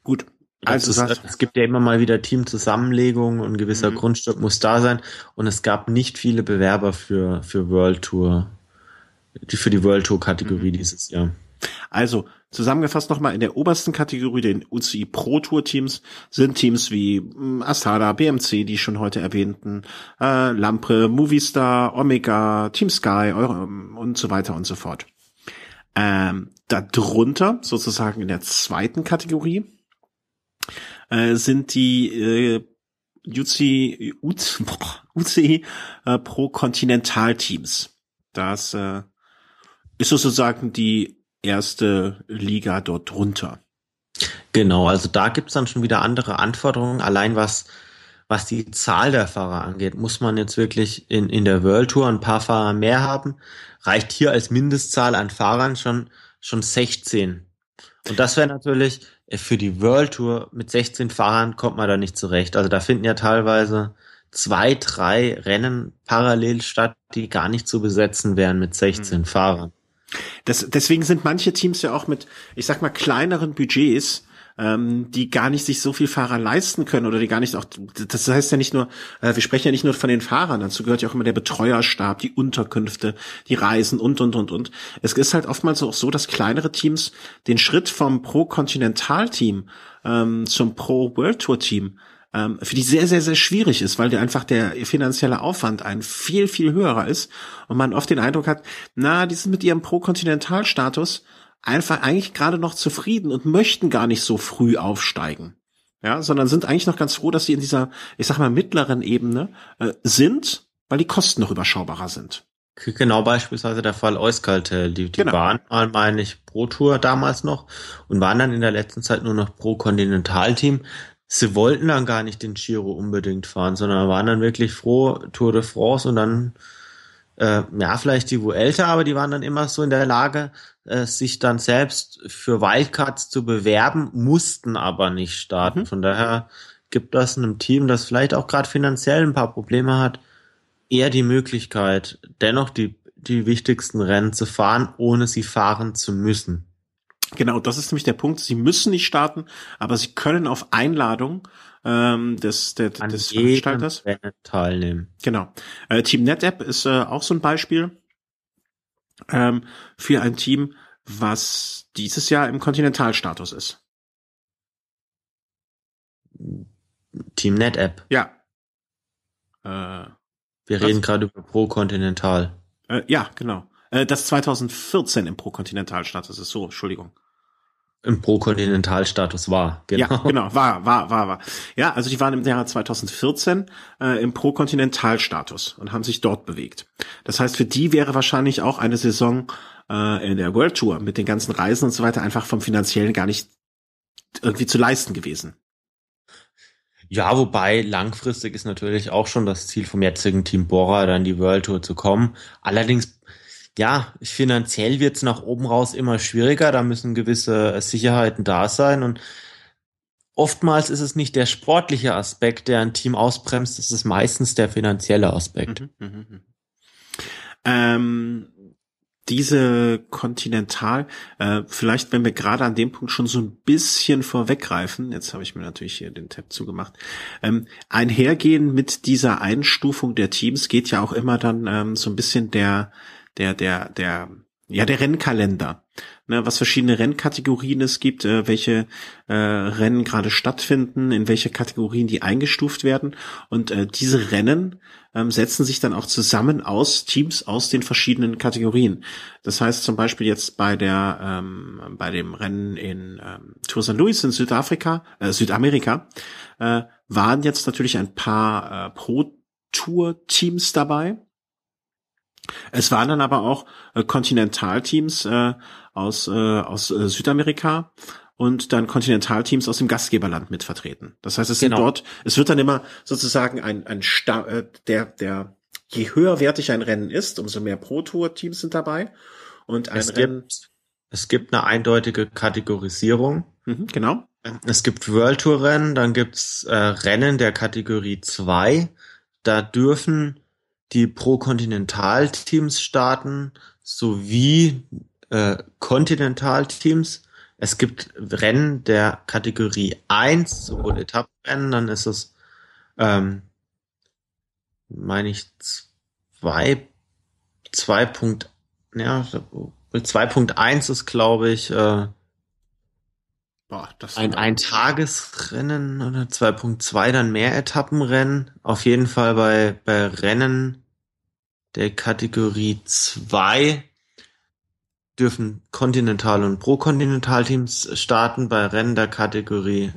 Gut. Also es, ist, es gibt ja immer mal wieder Teamzusammenlegungen und ein gewisser mhm. Grundstück muss da sein und es gab nicht viele Bewerber für für World Tour, für die World Tour Kategorie mhm. dieses Jahr. Also zusammengefasst nochmal in der obersten Kategorie den UCI Pro Tour Teams sind Teams wie hm, Astada, BMC, die schon heute erwähnten, äh, Lampre, Movistar, Omega, Team Sky Euro, und so weiter und so fort. Ähm, darunter sozusagen in der zweiten Kategorie äh, sind die äh, UCI, UCI äh, Pro Kontinental Teams. Das äh, ist sozusagen die erste Liga dort drunter. Genau, also da gibt's dann schon wieder andere Anforderungen. Allein was, was die Zahl der Fahrer angeht, muss man jetzt wirklich in, in der World Tour ein paar Fahrer mehr haben. Reicht hier als Mindestzahl an Fahrern schon, schon 16. Und das wäre natürlich äh, für die World Tour mit 16 Fahrern kommt man da nicht zurecht. Also da finden ja teilweise zwei, drei Rennen parallel statt, die gar nicht zu besetzen wären mit 16 mhm. Fahrern. Das, deswegen sind manche Teams ja auch mit, ich sag mal, kleineren Budgets, ähm, die gar nicht sich so viel Fahrer leisten können oder die gar nicht auch, das heißt ja nicht nur, äh, wir sprechen ja nicht nur von den Fahrern, dazu gehört ja auch immer der Betreuerstab, die Unterkünfte, die Reisen und, und, und, und. Es ist halt oftmals auch so, dass kleinere Teams den Schritt vom Pro-Kontinental-Team ähm, zum Pro-World-Tour-Team ähm, für die sehr, sehr, sehr schwierig ist, weil der einfach der finanzielle Aufwand ein viel, viel höherer ist und man oft den Eindruck hat, na, die sind mit ihrem Pro-Kontinental-Status einfach eigentlich gerade noch zufrieden und möchten gar nicht so früh aufsteigen. Ja, sondern sind eigentlich noch ganz froh, dass sie in dieser, ich sag mal, mittleren Ebene äh, sind, weil die Kosten noch überschaubarer sind. Genau, beispielsweise der Fall Euskaltel. Die, die genau. waren mal, meine ich, Pro Tour damals noch und waren dann in der letzten Zeit nur noch Pro Kontinental Team sie wollten dann gar nicht den Giro unbedingt fahren, sondern waren dann wirklich froh, Tour de France und dann, äh, ja, vielleicht die Vuelta, aber die waren dann immer so in der Lage, äh, sich dann selbst für Wildcards zu bewerben, mussten aber nicht starten. Mhm. Von daher gibt das einem Team, das vielleicht auch gerade finanziell ein paar Probleme hat, eher die Möglichkeit, dennoch die, die wichtigsten Rennen zu fahren, ohne sie fahren zu müssen. Genau, das ist nämlich der Punkt. Sie müssen nicht starten, aber sie können auf Einladung ähm, des, der, An des Veranstalters teilnehmen. Genau. Äh, Team NetApp ist äh, auch so ein Beispiel ähm, für ein Team, was dieses Jahr im Kontinentalstatus ist. Team NetApp. Ja. Äh, Wir reden gerade über Pro Continental. äh, ja, genau. Äh, das 2014 im Pro-Kontinentalstatus ist so, Entschuldigung. Im Pro Continental Status war. Genau. Ja, genau, war, war, war, war. Ja, also die waren im Jahr 2014 äh, im Pro-Kontinentalstatus und haben sich dort bewegt. Das heißt, für die wäre wahrscheinlich auch eine Saison äh, in der World Tour mit den ganzen Reisen und so weiter einfach vom finanziellen gar nicht irgendwie zu leisten gewesen. Ja, wobei langfristig ist natürlich auch schon das Ziel vom jetzigen Team Bora, dann die World Tour zu kommen. Allerdings, ja, finanziell wird's nach oben raus immer schwieriger. Da müssen gewisse Sicherheiten da sein und oftmals ist es nicht der sportliche Aspekt, der ein Team ausbremst, es ist meistens der finanzielle Aspekt. Mhm, mhm, mhm. Ähm, diese Kontinental, äh, vielleicht wenn wir gerade an dem Punkt schon so ein bisschen vorweggreifen, jetzt habe ich mir natürlich hier den Tab zugemacht, ähm, einhergehen mit dieser Einstufung der Teams geht ja auch immer dann ähm, so ein bisschen der, der, der, der, ja, der Rennkalender. Ne, was verschiedene Rennkategorien es gibt, äh, welche äh, Rennen gerade stattfinden, in welche Kategorien die eingestuft werden. Und äh, diese Rennen ähm, setzen sich dann auch zusammen aus Teams aus den verschiedenen Kategorien. Das heißt zum Beispiel jetzt bei der ähm, bei dem Rennen in ähm, Tour St. Louis in Südafrika, äh, Südamerika, äh, waren jetzt natürlich ein paar äh, Pro-Tour-Teams dabei. Es waren dann aber auch äh, Kontinentalteams äh, aus, äh, aus äh, Südamerika und dann Kontinentalteams aus dem Gastgeberland mit vertreten. Das heißt, es sind Genau. dort, es wird dann immer sozusagen ein, ein Sta äh, der, der, je höherwertig ein Rennen ist, umso mehr Pro-Tour-Teams sind dabei. Und ein Es Rennen, gibt, es gibt eine eindeutige Kategorisierung. mhm, genau. Es gibt World Tour Rennen, dann gibt's äh, Rennen der Kategorie 2. Da dürfen die Pro-Kontinental-Teams starten, sowie äh, Kontinental-Teams. Es gibt Rennen der Kategorie 1, sowohl Etappenrennen, dann ist es, ähm, meine ich, zwei, zwei Punkt, ja, 2.1 ist, glaube ich, äh, Boah, das ein Ein-Tagesrennen oder 2.2 dann mehr Etappenrennen. Auf jeden Fall bei, bei Rennen der Kategorie 2 dürfen Kontinental- und Pro-Kontinental-Teams starten. Bei Rennen der Kategorie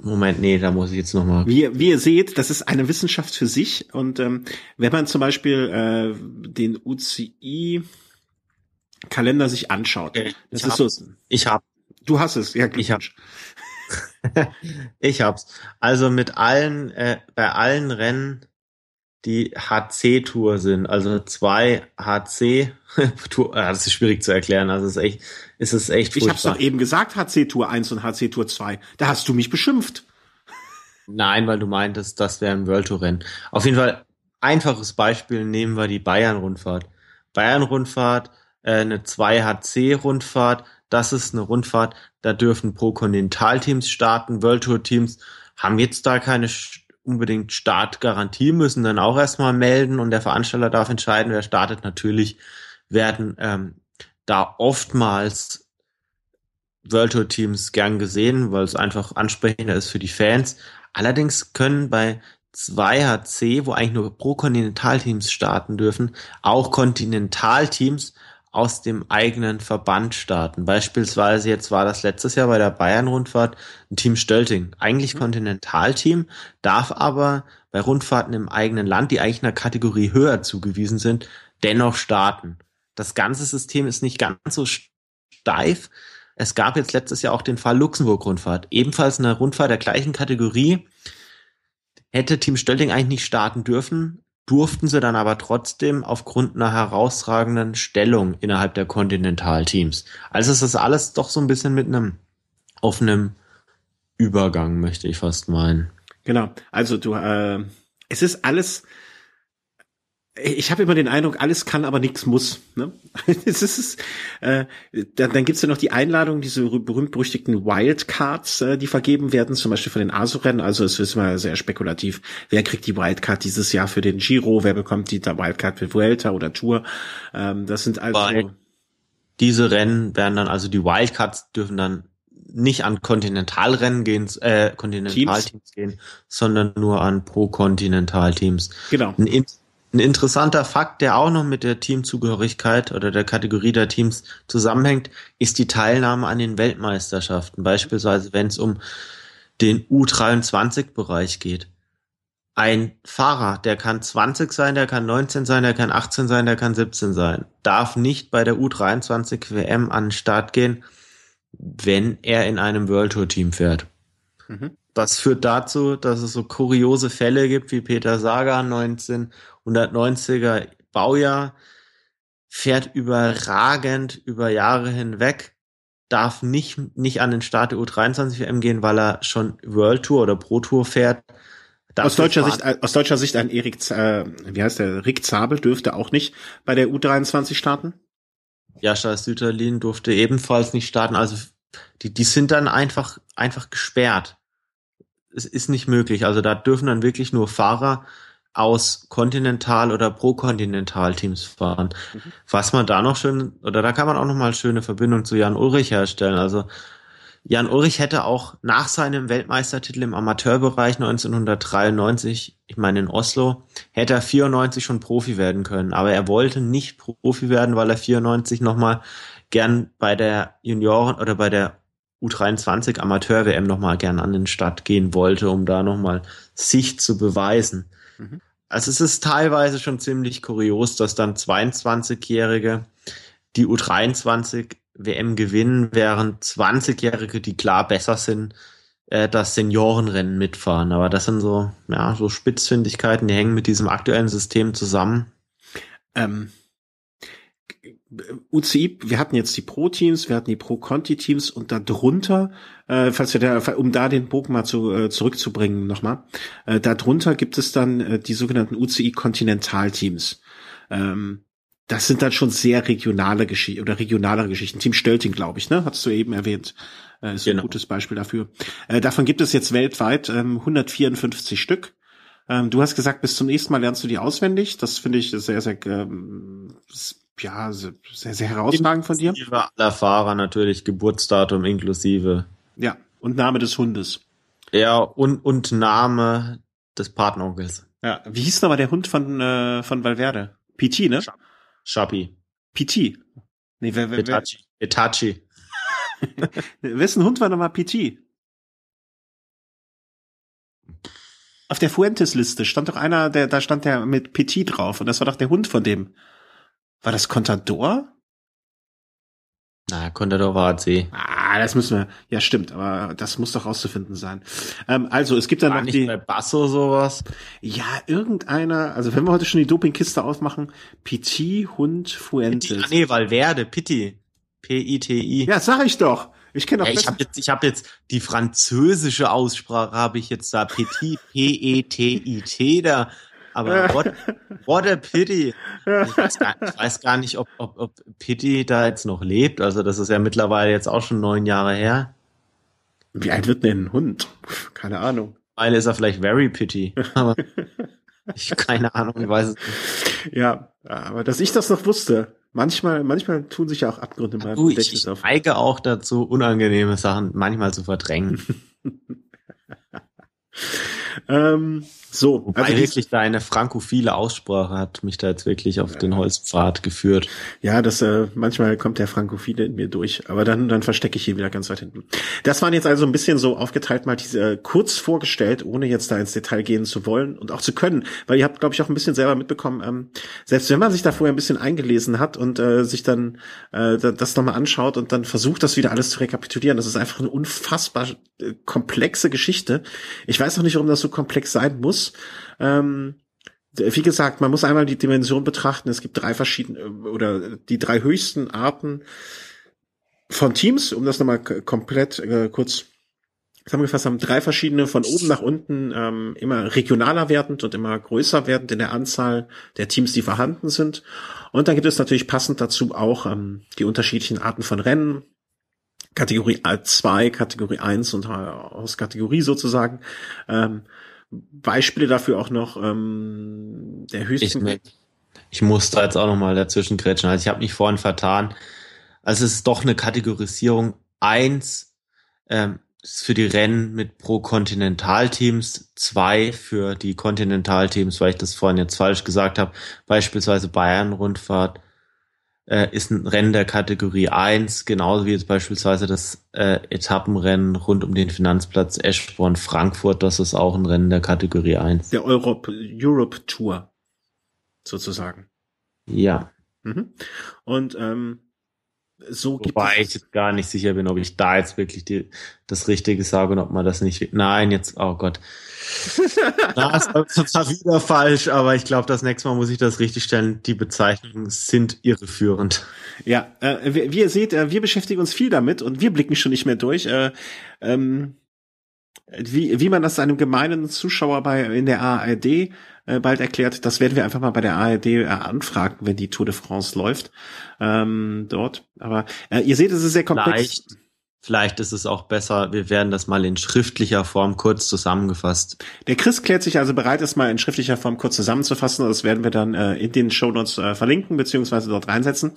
Moment, nee, da muss ich jetzt nochmal. Wie, ihr- wie ihr seht, das ist eine Wissenschaft für sich. Und ähm, wenn man zum Beispiel äh, den UCI-Kalender sich anschaut, Okay, das ich ist so, hab's. Ich hab, du hast es, ja, Ich hab- Glückwunsch. ich hab's. Also mit allen, äh, bei allen Rennen, die HC-Tour sind, also zwei HC, Tour, ah, das ist schwierig zu erklären, also es ist echt, es ist echt Ich hab's furchtbar. doch eben gesagt, HC Tour 1 und HC Tour 2. Da hast du mich beschimpft. Nein, weil du meintest, das wäre ein World Tour Rennen. Auf jeden Fall, einfaches Beispiel nehmen wir die Bayern-Rundfahrt. Bayern-Rundfahrt, äh, eine 2HC-Rundfahrt, das ist eine Rundfahrt, da dürfen Pro-Kontinental-Teams starten, World Tour-Teams haben jetzt da keine unbedingt Startgarantie, müssen dann auch erstmal melden und der Veranstalter darf entscheiden, wer startet. Natürlich werden ähm, da oftmals World Tour Teams gern gesehen, weil es einfach ansprechender ist für die Fans. Allerdings können bei 2HC, wo eigentlich nur Pro-Kontinentalteams starten dürfen, auch Kontinentalteams aus dem eigenen Verband starten. Beispielsweise jetzt war das letztes Jahr bei der Bayern-Rundfahrt ein Team Stölting. Eigentlich Kontinentalteam, darf aber bei Rundfahrten im eigenen Land, die eigentlich einer Kategorie höher zugewiesen sind, dennoch starten. Das ganze System ist nicht ganz so steif. Es gab jetzt letztes Jahr auch den Fall Luxemburg-Rundfahrt. Ebenfalls eine Rundfahrt der gleichen Kategorie. Hätte Team Stölting eigentlich nicht starten dürfen, durften sie dann aber trotzdem aufgrund einer herausragenden Stellung innerhalb der Kontinentalteams. Also es ist alles doch so ein bisschen mit einem offenen Übergang, möchte ich fast meinen. Genau. Also du, äh, es ist alles, ich habe immer den Eindruck, alles kann, aber nichts muss. Ne? es ist, äh, dann, dann gibt's ja noch die Einladung, diese berühmt-berüchtigten Wildcards, äh, die vergeben werden, zum Beispiel von den ASO-Rennen. Also es ist mal sehr spekulativ. Wer kriegt die Wildcard dieses Jahr für den Giro? Wer bekommt die Wildcard für Vuelta oder Tour? Ähm, das sind also... Weil diese Rennen werden dann, also die Wildcards dürfen dann nicht an Kontinentalrennen gehen, äh, Kontinentalteams gehen, sondern nur an Pro-Kontinentalteams. Genau. Ein, ein interessanter Fakt, der auch noch mit der Teamzugehörigkeit oder der Kategorie der Teams zusammenhängt, ist die Teilnahme an den Weltmeisterschaften. Beispielsweise, wenn es um den U23-Bereich geht. Ein Fahrer, der kann 20 sein, der kann 19 sein, der kann 18 sein, der kann 17 sein, darf nicht bei der U23 WM an den Start gehen, wenn er in einem World Tour Team fährt. Mhm. Das führt dazu, dass es so kuriose Fälle gibt wie Peter Saga 1990er Baujahr, fährt überragend über Jahre hinweg, darf nicht, nicht an den Start der U23 WM gehen, weil er schon World Tour oder Pro Tour fährt. aus deutscher Sicht, aus deutscher Sicht ein Erik, äh, wie heißt der, Rick Zabel dürfte auch nicht bei der U23 starten? Jascha Süterlin durfte ebenfalls nicht starten. Also die, die sind dann einfach, einfach gesperrt. Es ist nicht möglich. Also da dürfen dann wirklich nur Fahrer aus Kontinental- oder Pro-Kontinental-Teams fahren. Mhm. Was man da noch schön, oder da kann man auch noch mal schöne Verbindung zu Jan Ulrich herstellen. Also Jan Ulrich hätte auch nach seinem Weltmeistertitel im Amateurbereich 1993, ich meine in Oslo, hätte er 94 schon Profi werden können. Aber er wollte nicht Profi werden, weil er 94 nochmal gern bei der Junioren oder bei der U23 Amateur-WM nochmal gern an den Start gehen wollte, um da nochmal sich zu beweisen. Mhm. Also es ist teilweise schon ziemlich kurios, dass dann 22-Jährige die U23 WM gewinnen, während 20-Jährige, die klar besser sind, äh, das Seniorenrennen mitfahren. Aber das sind so, ja, so Spitzfindigkeiten, die hängen mit diesem aktuellen System zusammen. Ähm, UCI, wir hatten jetzt die Pro-Teams, wir hatten die Pro-Conti-Teams und darunter, äh, falls wir da, um da den Bogen mal zu, äh, zurückzubringen nochmal, äh, darunter gibt es dann äh, die sogenannten UCI-Kontinental-Teams. Ähm, das sind dann schon sehr regionale Geschichten oder regionalere Geschichten. Team Stölting, glaube ich, ne? Hattest du eben erwähnt. Äh, ist genau. ein gutes Beispiel dafür. Äh, davon gibt es jetzt weltweit ähm, 154 Stück. Ähm, du hast gesagt, bis zum nächsten Mal lernst du die auswendig. Das finde ich sehr, sehr, ähm, ja, sehr, sehr herausragend von dir. Aller Fahrer natürlich, Geburtsdatum inklusive. Ja, und Name des Hundes. Ja, und, und Name des Partneronkels. Ja, wie hieß nochmal der Hund von, äh, von Valverde? PT, ne? Shapi. PT. Nee, wer, wer, Itachi. Itachi. Wessen Hund war nochmal PT? Auf der Fuentes-Liste stand doch einer, der, da stand der mit Petit drauf und das war doch der Hund von dem. War das Contador? Na, Contador war AC. Ah, das müssen wir. Ja, stimmt, aber das muss doch rauszufinden sein. Ähm, also, es gibt dann war noch nicht die. bei Basso sowas? Ja, irgendeiner, also wenn wir heute schon die Dopingkiste aufmachen, Piti Hund Fuentes. Pitti, ah, nee, Valverde, Pitti. P-I-T-I. Ja, sag ich doch. Ich kenne auch ja, Ich habe jetzt, ich habe jetzt die französische Aussprache habe ich jetzt da Petit P-E-T-I-T da aber what, what a pity. Ich weiß, gar, ich weiß gar nicht, ob, ob, ob Pity da jetzt noch lebt. Also das ist ja mittlerweile jetzt auch schon neun Jahre her. Wie alt wird denn ein Hund? Keine Ahnung. Weil ist er vielleicht very pity. Aber ich keine Ahnung, ich weiß es nicht. Ja, aber dass ich das noch wusste. Manchmal, manchmal tun sich ja auch Abgründe meinem du, Gedächtnis ich, auf. Ich neige auch dazu, unangenehme Sachen manchmal zu verdrängen. ähm, so, Wobei also wirklich deine frankophile Aussprache hat mich da jetzt wirklich auf ja. den Holzpfad geführt. Ja, das äh, manchmal kommt der Frankophile in mir durch, aber dann dann verstecke ich ihn wieder ganz weit hinten. Das waren jetzt also ein bisschen so aufgeteilt mal diese äh, kurz vorgestellt, ohne jetzt da ins Detail gehen zu wollen und auch zu können, weil ihr habt glaube ich auch ein bisschen selber mitbekommen, ähm, selbst wenn man sich da vorher ein bisschen eingelesen hat und äh, sich dann äh, das nochmal anschaut und dann versucht das wieder alles zu rekapitulieren, das ist einfach eine unfassbar äh, komplexe Geschichte. Ich weiß auch nicht, warum das so komplex sein muss. Ähm, wie gesagt, man muss einmal die Dimension betrachten. Es gibt drei verschiedene oder die drei höchsten Arten von Teams, um das nochmal komplett äh, kurz zusammengefasst haben, drei verschiedene von oben nach unten ähm, immer regionaler werdend und immer größer werdend in der Anzahl der Teams, die vorhanden sind. Und dann gibt es natürlich passend dazu auch ähm, die unterschiedlichen Arten von Rennen. Kategorie 2, Kategorie 1 und aus Kategorie sozusagen. Ähm, Beispiele dafür auch noch ähm, der höchsten. Ich, ich muss da jetzt auch nochmal dazwischen grätschen. Also ich habe mich vorhin vertan. Also es ist doch eine Kategorisierung. Eins ähm, für die Rennen mit pro Kontinentalteams, zwei für die Kontinentalteams, weil ich das vorhin jetzt falsch gesagt habe, beispielsweise Bayern-Rundfahrt äh, ist ein Rennen der Kategorie 1, genauso wie jetzt beispielsweise das äh, Etappenrennen rund um den Finanzplatz Eschborn-Frankfurt, das ist auch ein Rennen der Kategorie 1. Der Europe, Europe Tour, sozusagen. Ja. Mhm. Und ähm, so Wobei ich jetzt gar nicht sicher bin, ob ich da jetzt wirklich die, das Richtige sage und ob man das nicht. Nein, jetzt, oh Gott. Na, ist war wieder falsch, aber ich glaube, das nächste Mal muss ich das richtig stellen. Die Bezeichnungen sind irreführend. Ja, äh, wie, wie, ihr seht, äh, wir beschäftigen uns viel damit und wir blicken schon nicht mehr durch. Äh, ähm, wie, wie man das einem gemeinen Zuschauer bei in der ARD äh, bald erklärt, das werden wir einfach mal bei der ARD äh, anfragen, wenn die Tour de France läuft ähm, dort. Aber äh, ihr seht, es ist sehr komplex. Vielleicht, vielleicht ist es auch besser, wir werden das mal in schriftlicher Form kurz zusammengefasst. Der Chris klärt sich also bereit, es mal in schriftlicher Form kurz zusammenzufassen. Das werden wir dann äh, in den Show Notes äh, verlinken beziehungsweise dort reinsetzen.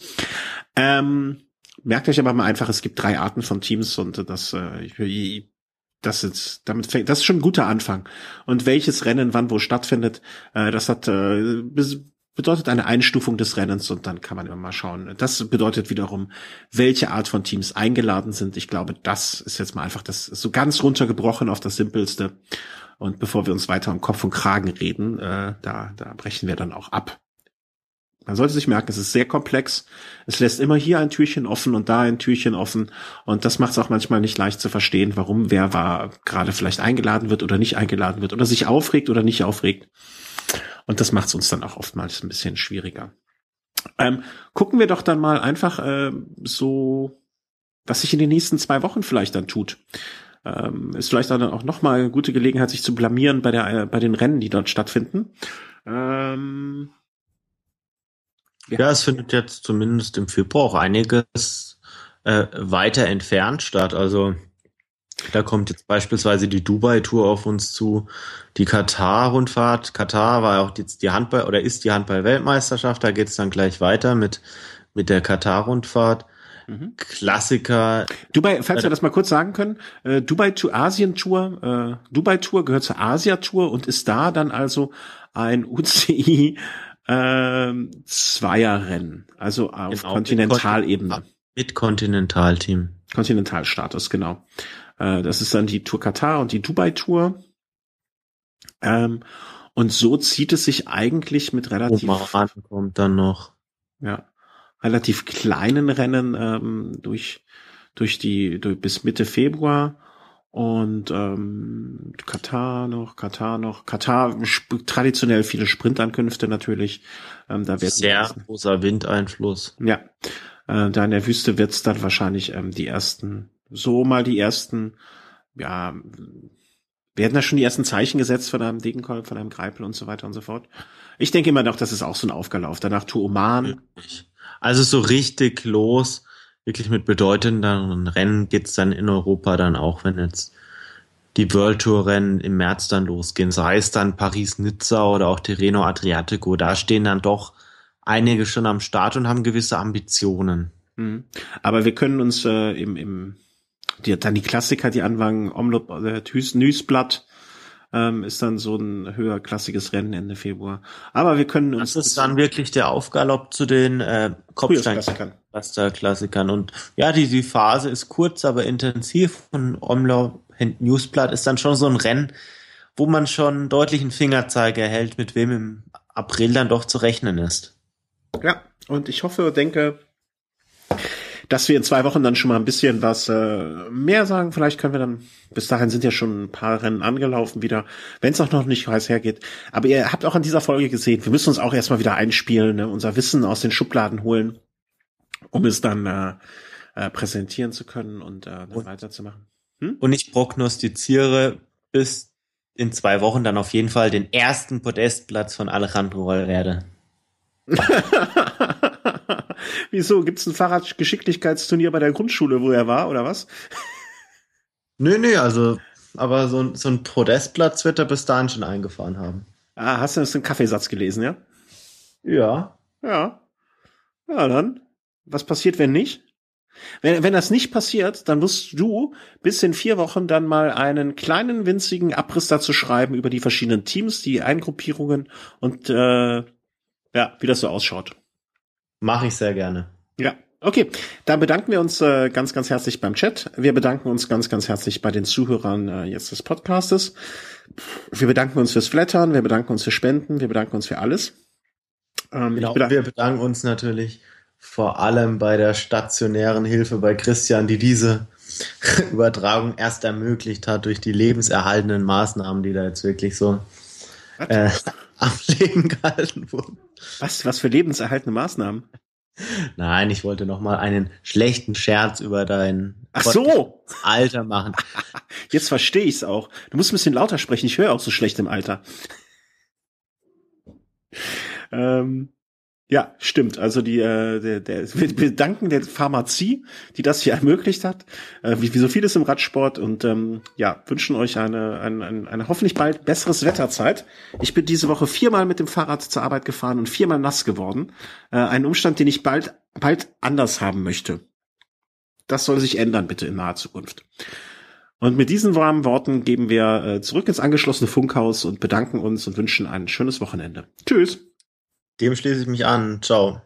Ähm, merkt euch aber mal einfach, es gibt drei Arten von Teams und das äh, ich, das ist, damit fängt, das ist schon ein guter Anfang. Und welches Rennen wann wo stattfindet, äh, das hat äh, bedeutet eine Einstufung des Rennens und dann kann man immer mal schauen. Das bedeutet wiederum, welche Art von Teams eingeladen sind. Ich glaube, das ist jetzt mal einfach das so ganz runtergebrochen auf das Simpelste. Und bevor wir uns weiter um Kopf und Kragen reden, äh, da, da brechen wir dann auch ab. Man sollte sich merken, es ist sehr komplex. Es lässt immer hier ein Türchen offen und da ein Türchen offen. Und das macht es auch manchmal nicht leicht zu verstehen, warum wer war gerade vielleicht eingeladen wird oder nicht eingeladen wird oder sich aufregt oder nicht aufregt. Und das macht es uns dann auch oftmals ein bisschen schwieriger. Ähm, gucken wir doch dann mal einfach äh, so, was sich in den nächsten zwei Wochen vielleicht dann tut. Ähm, ist vielleicht dann auch nochmal eine gute Gelegenheit, sich zu blamieren bei der äh, bei den Rennen, die dort stattfinden. Ähm, ja. ja, es findet jetzt zumindest im Februar auch einiges äh, weiter entfernt statt. Also da kommt jetzt beispielsweise die Dubai-Tour auf uns zu, die Katar-Rundfahrt. Katar war auch jetzt die Handball oder ist die Handball-Weltmeisterschaft. Da geht es dann gleich weiter mit mit der Katar-Rundfahrt. Mhm. Klassiker. Dubai, falls wir das mal kurz sagen können, äh, Dubai to Asien Tour, äh, Dubai Tour gehört zur Asia Tour und ist da dann also ein UCI ähm, Zweierrennen, also auf genau, Kontinentalebene. Mit Kontinentalteam. Kontinentalstatus, genau. Äh, das ist dann die Tour Katar und die Dubai Tour. Ähm, und so zieht es sich eigentlich mit relativ Oman kommt dann noch. Ja, relativ kleinen Rennen ähm, durch durch die durch, bis Mitte Februar und ähm, Katar noch, Katar noch, Katar traditionell viele Sprintankünfte natürlich. Ähm, da wird sehr großer Windeinfluss. Ja, äh, da in der Wüste wird's dann wahrscheinlich ähm, die ersten, so mal die ersten, ja, werden da schon die ersten Zeichen gesetzt von einem Degenkolb, von einem Greipel und so weiter und so fort. Ich denke immer noch, das ist auch so ein Aufgelauf. Danach Tour Oman. Also so richtig los wirklich mit bedeutenden Rennen geht's dann in Europa dann auch, wenn jetzt die World Tour Rennen im März dann losgehen, sei es dann Paris-Nizza oder auch Tirreno Adriatico, da stehen dann doch einige schon am Start und haben gewisse Ambitionen. Mhm. Aber wir können uns äh, im, im die, dann die Klassiker, die anfangen, Omlop, äh, Nüsblatt, ähm, ist dann so ein höherklassiges Rennen Ende Februar. Aber wir können uns. Das ist dann wirklich der Aufgalopp zu den äh, Kopfstein-Klassikern. Und ja, die, die Phase ist kurz, aber intensiv. Und Omlauf Newsblatt ist dann schon so ein Rennen, wo man schon deutlichen Fingerzeig erhält, mit wem im April dann doch zu rechnen ist. Ja, und ich hoffe denke, dass wir in zwei Wochen dann schon mal ein bisschen was äh, mehr sagen. Vielleicht können wir dann, bis dahin sind ja schon ein paar Rennen angelaufen wieder, wenn es auch noch nicht heiß hergeht. Aber ihr habt auch an dieser Folge gesehen, wir müssen uns auch erstmal wieder einspielen, ne? unser Wissen aus den Schubladen holen, um es dann äh, äh, präsentieren zu können und äh, dann und, weiterzumachen. Hm? Und ich prognostiziere bis in zwei Wochen dann auf jeden Fall den ersten Podestplatz von Alejandro Valverde. Wieso? Gibt es ein Fahrradgeschicklichkeitsturnier bei der Grundschule, wo er war, oder was? Nö, nö, also, aber so, so ein Podestplatz wird er bis dahin schon eingefahren haben. Ah, hast du das im Kaffeesatz gelesen, ja? Ja. Ja. Ja, dann. Was passiert, wenn nicht? Wenn, wenn das nicht passiert, dann musst du bis in vier Wochen dann mal einen kleinen winzigen Abriss dazu schreiben über die verschiedenen Teams, die Eingruppierungen und äh, ja, wie das so ausschaut. Mache ich sehr gerne. Ja, okay. Dann bedanken wir uns äh, ganz, ganz herzlich beim Chat. Wir bedanken uns ganz, ganz herzlich bei den Zuhörern äh, jetzt des Podcastes. Wir bedanken uns fürs Flattern, wir bedanken uns für Spenden, wir bedanken uns für alles. Ähm, genau, bedank wir bedanken uns natürlich vor allem bei der stationären Hilfe bei Christian, die diese Übertragung erst ermöglicht hat durch die lebenserhaltenden Maßnahmen, die da jetzt wirklich so äh, am Leben gehalten wurden. Was? Was für lebenserhaltende Maßnahmen? Nein, ich wollte noch mal einen schlechten Scherz über dein Ach so. Alter machen. Jetzt verstehe ich es auch. Du musst ein bisschen lauter sprechen. Ich höre auch so schlecht im Alter. ähm, ja, stimmt. Also die, äh, der, der, wir danken der Pharmazie, die das hier ermöglicht hat, äh, wie, wie so vieles im Radsport und ähm, ja, wünschen euch eine, eine, eine, eine hoffentlich bald besseres Wetterzeit. Ich bin diese Woche viermal mit dem Fahrrad zur Arbeit gefahren und viermal nass geworden. Äh, ein Umstand, den ich bald, bald anders haben möchte. Das soll sich ändern, bitte in naher Zukunft. Und mit diesen warmen Worten geben wir äh, zurück ins angeschlossene Funkhaus und bedanken uns und wünschen ein schönes Wochenende. Tschüss. Dem schließe ich mich an. Ciao.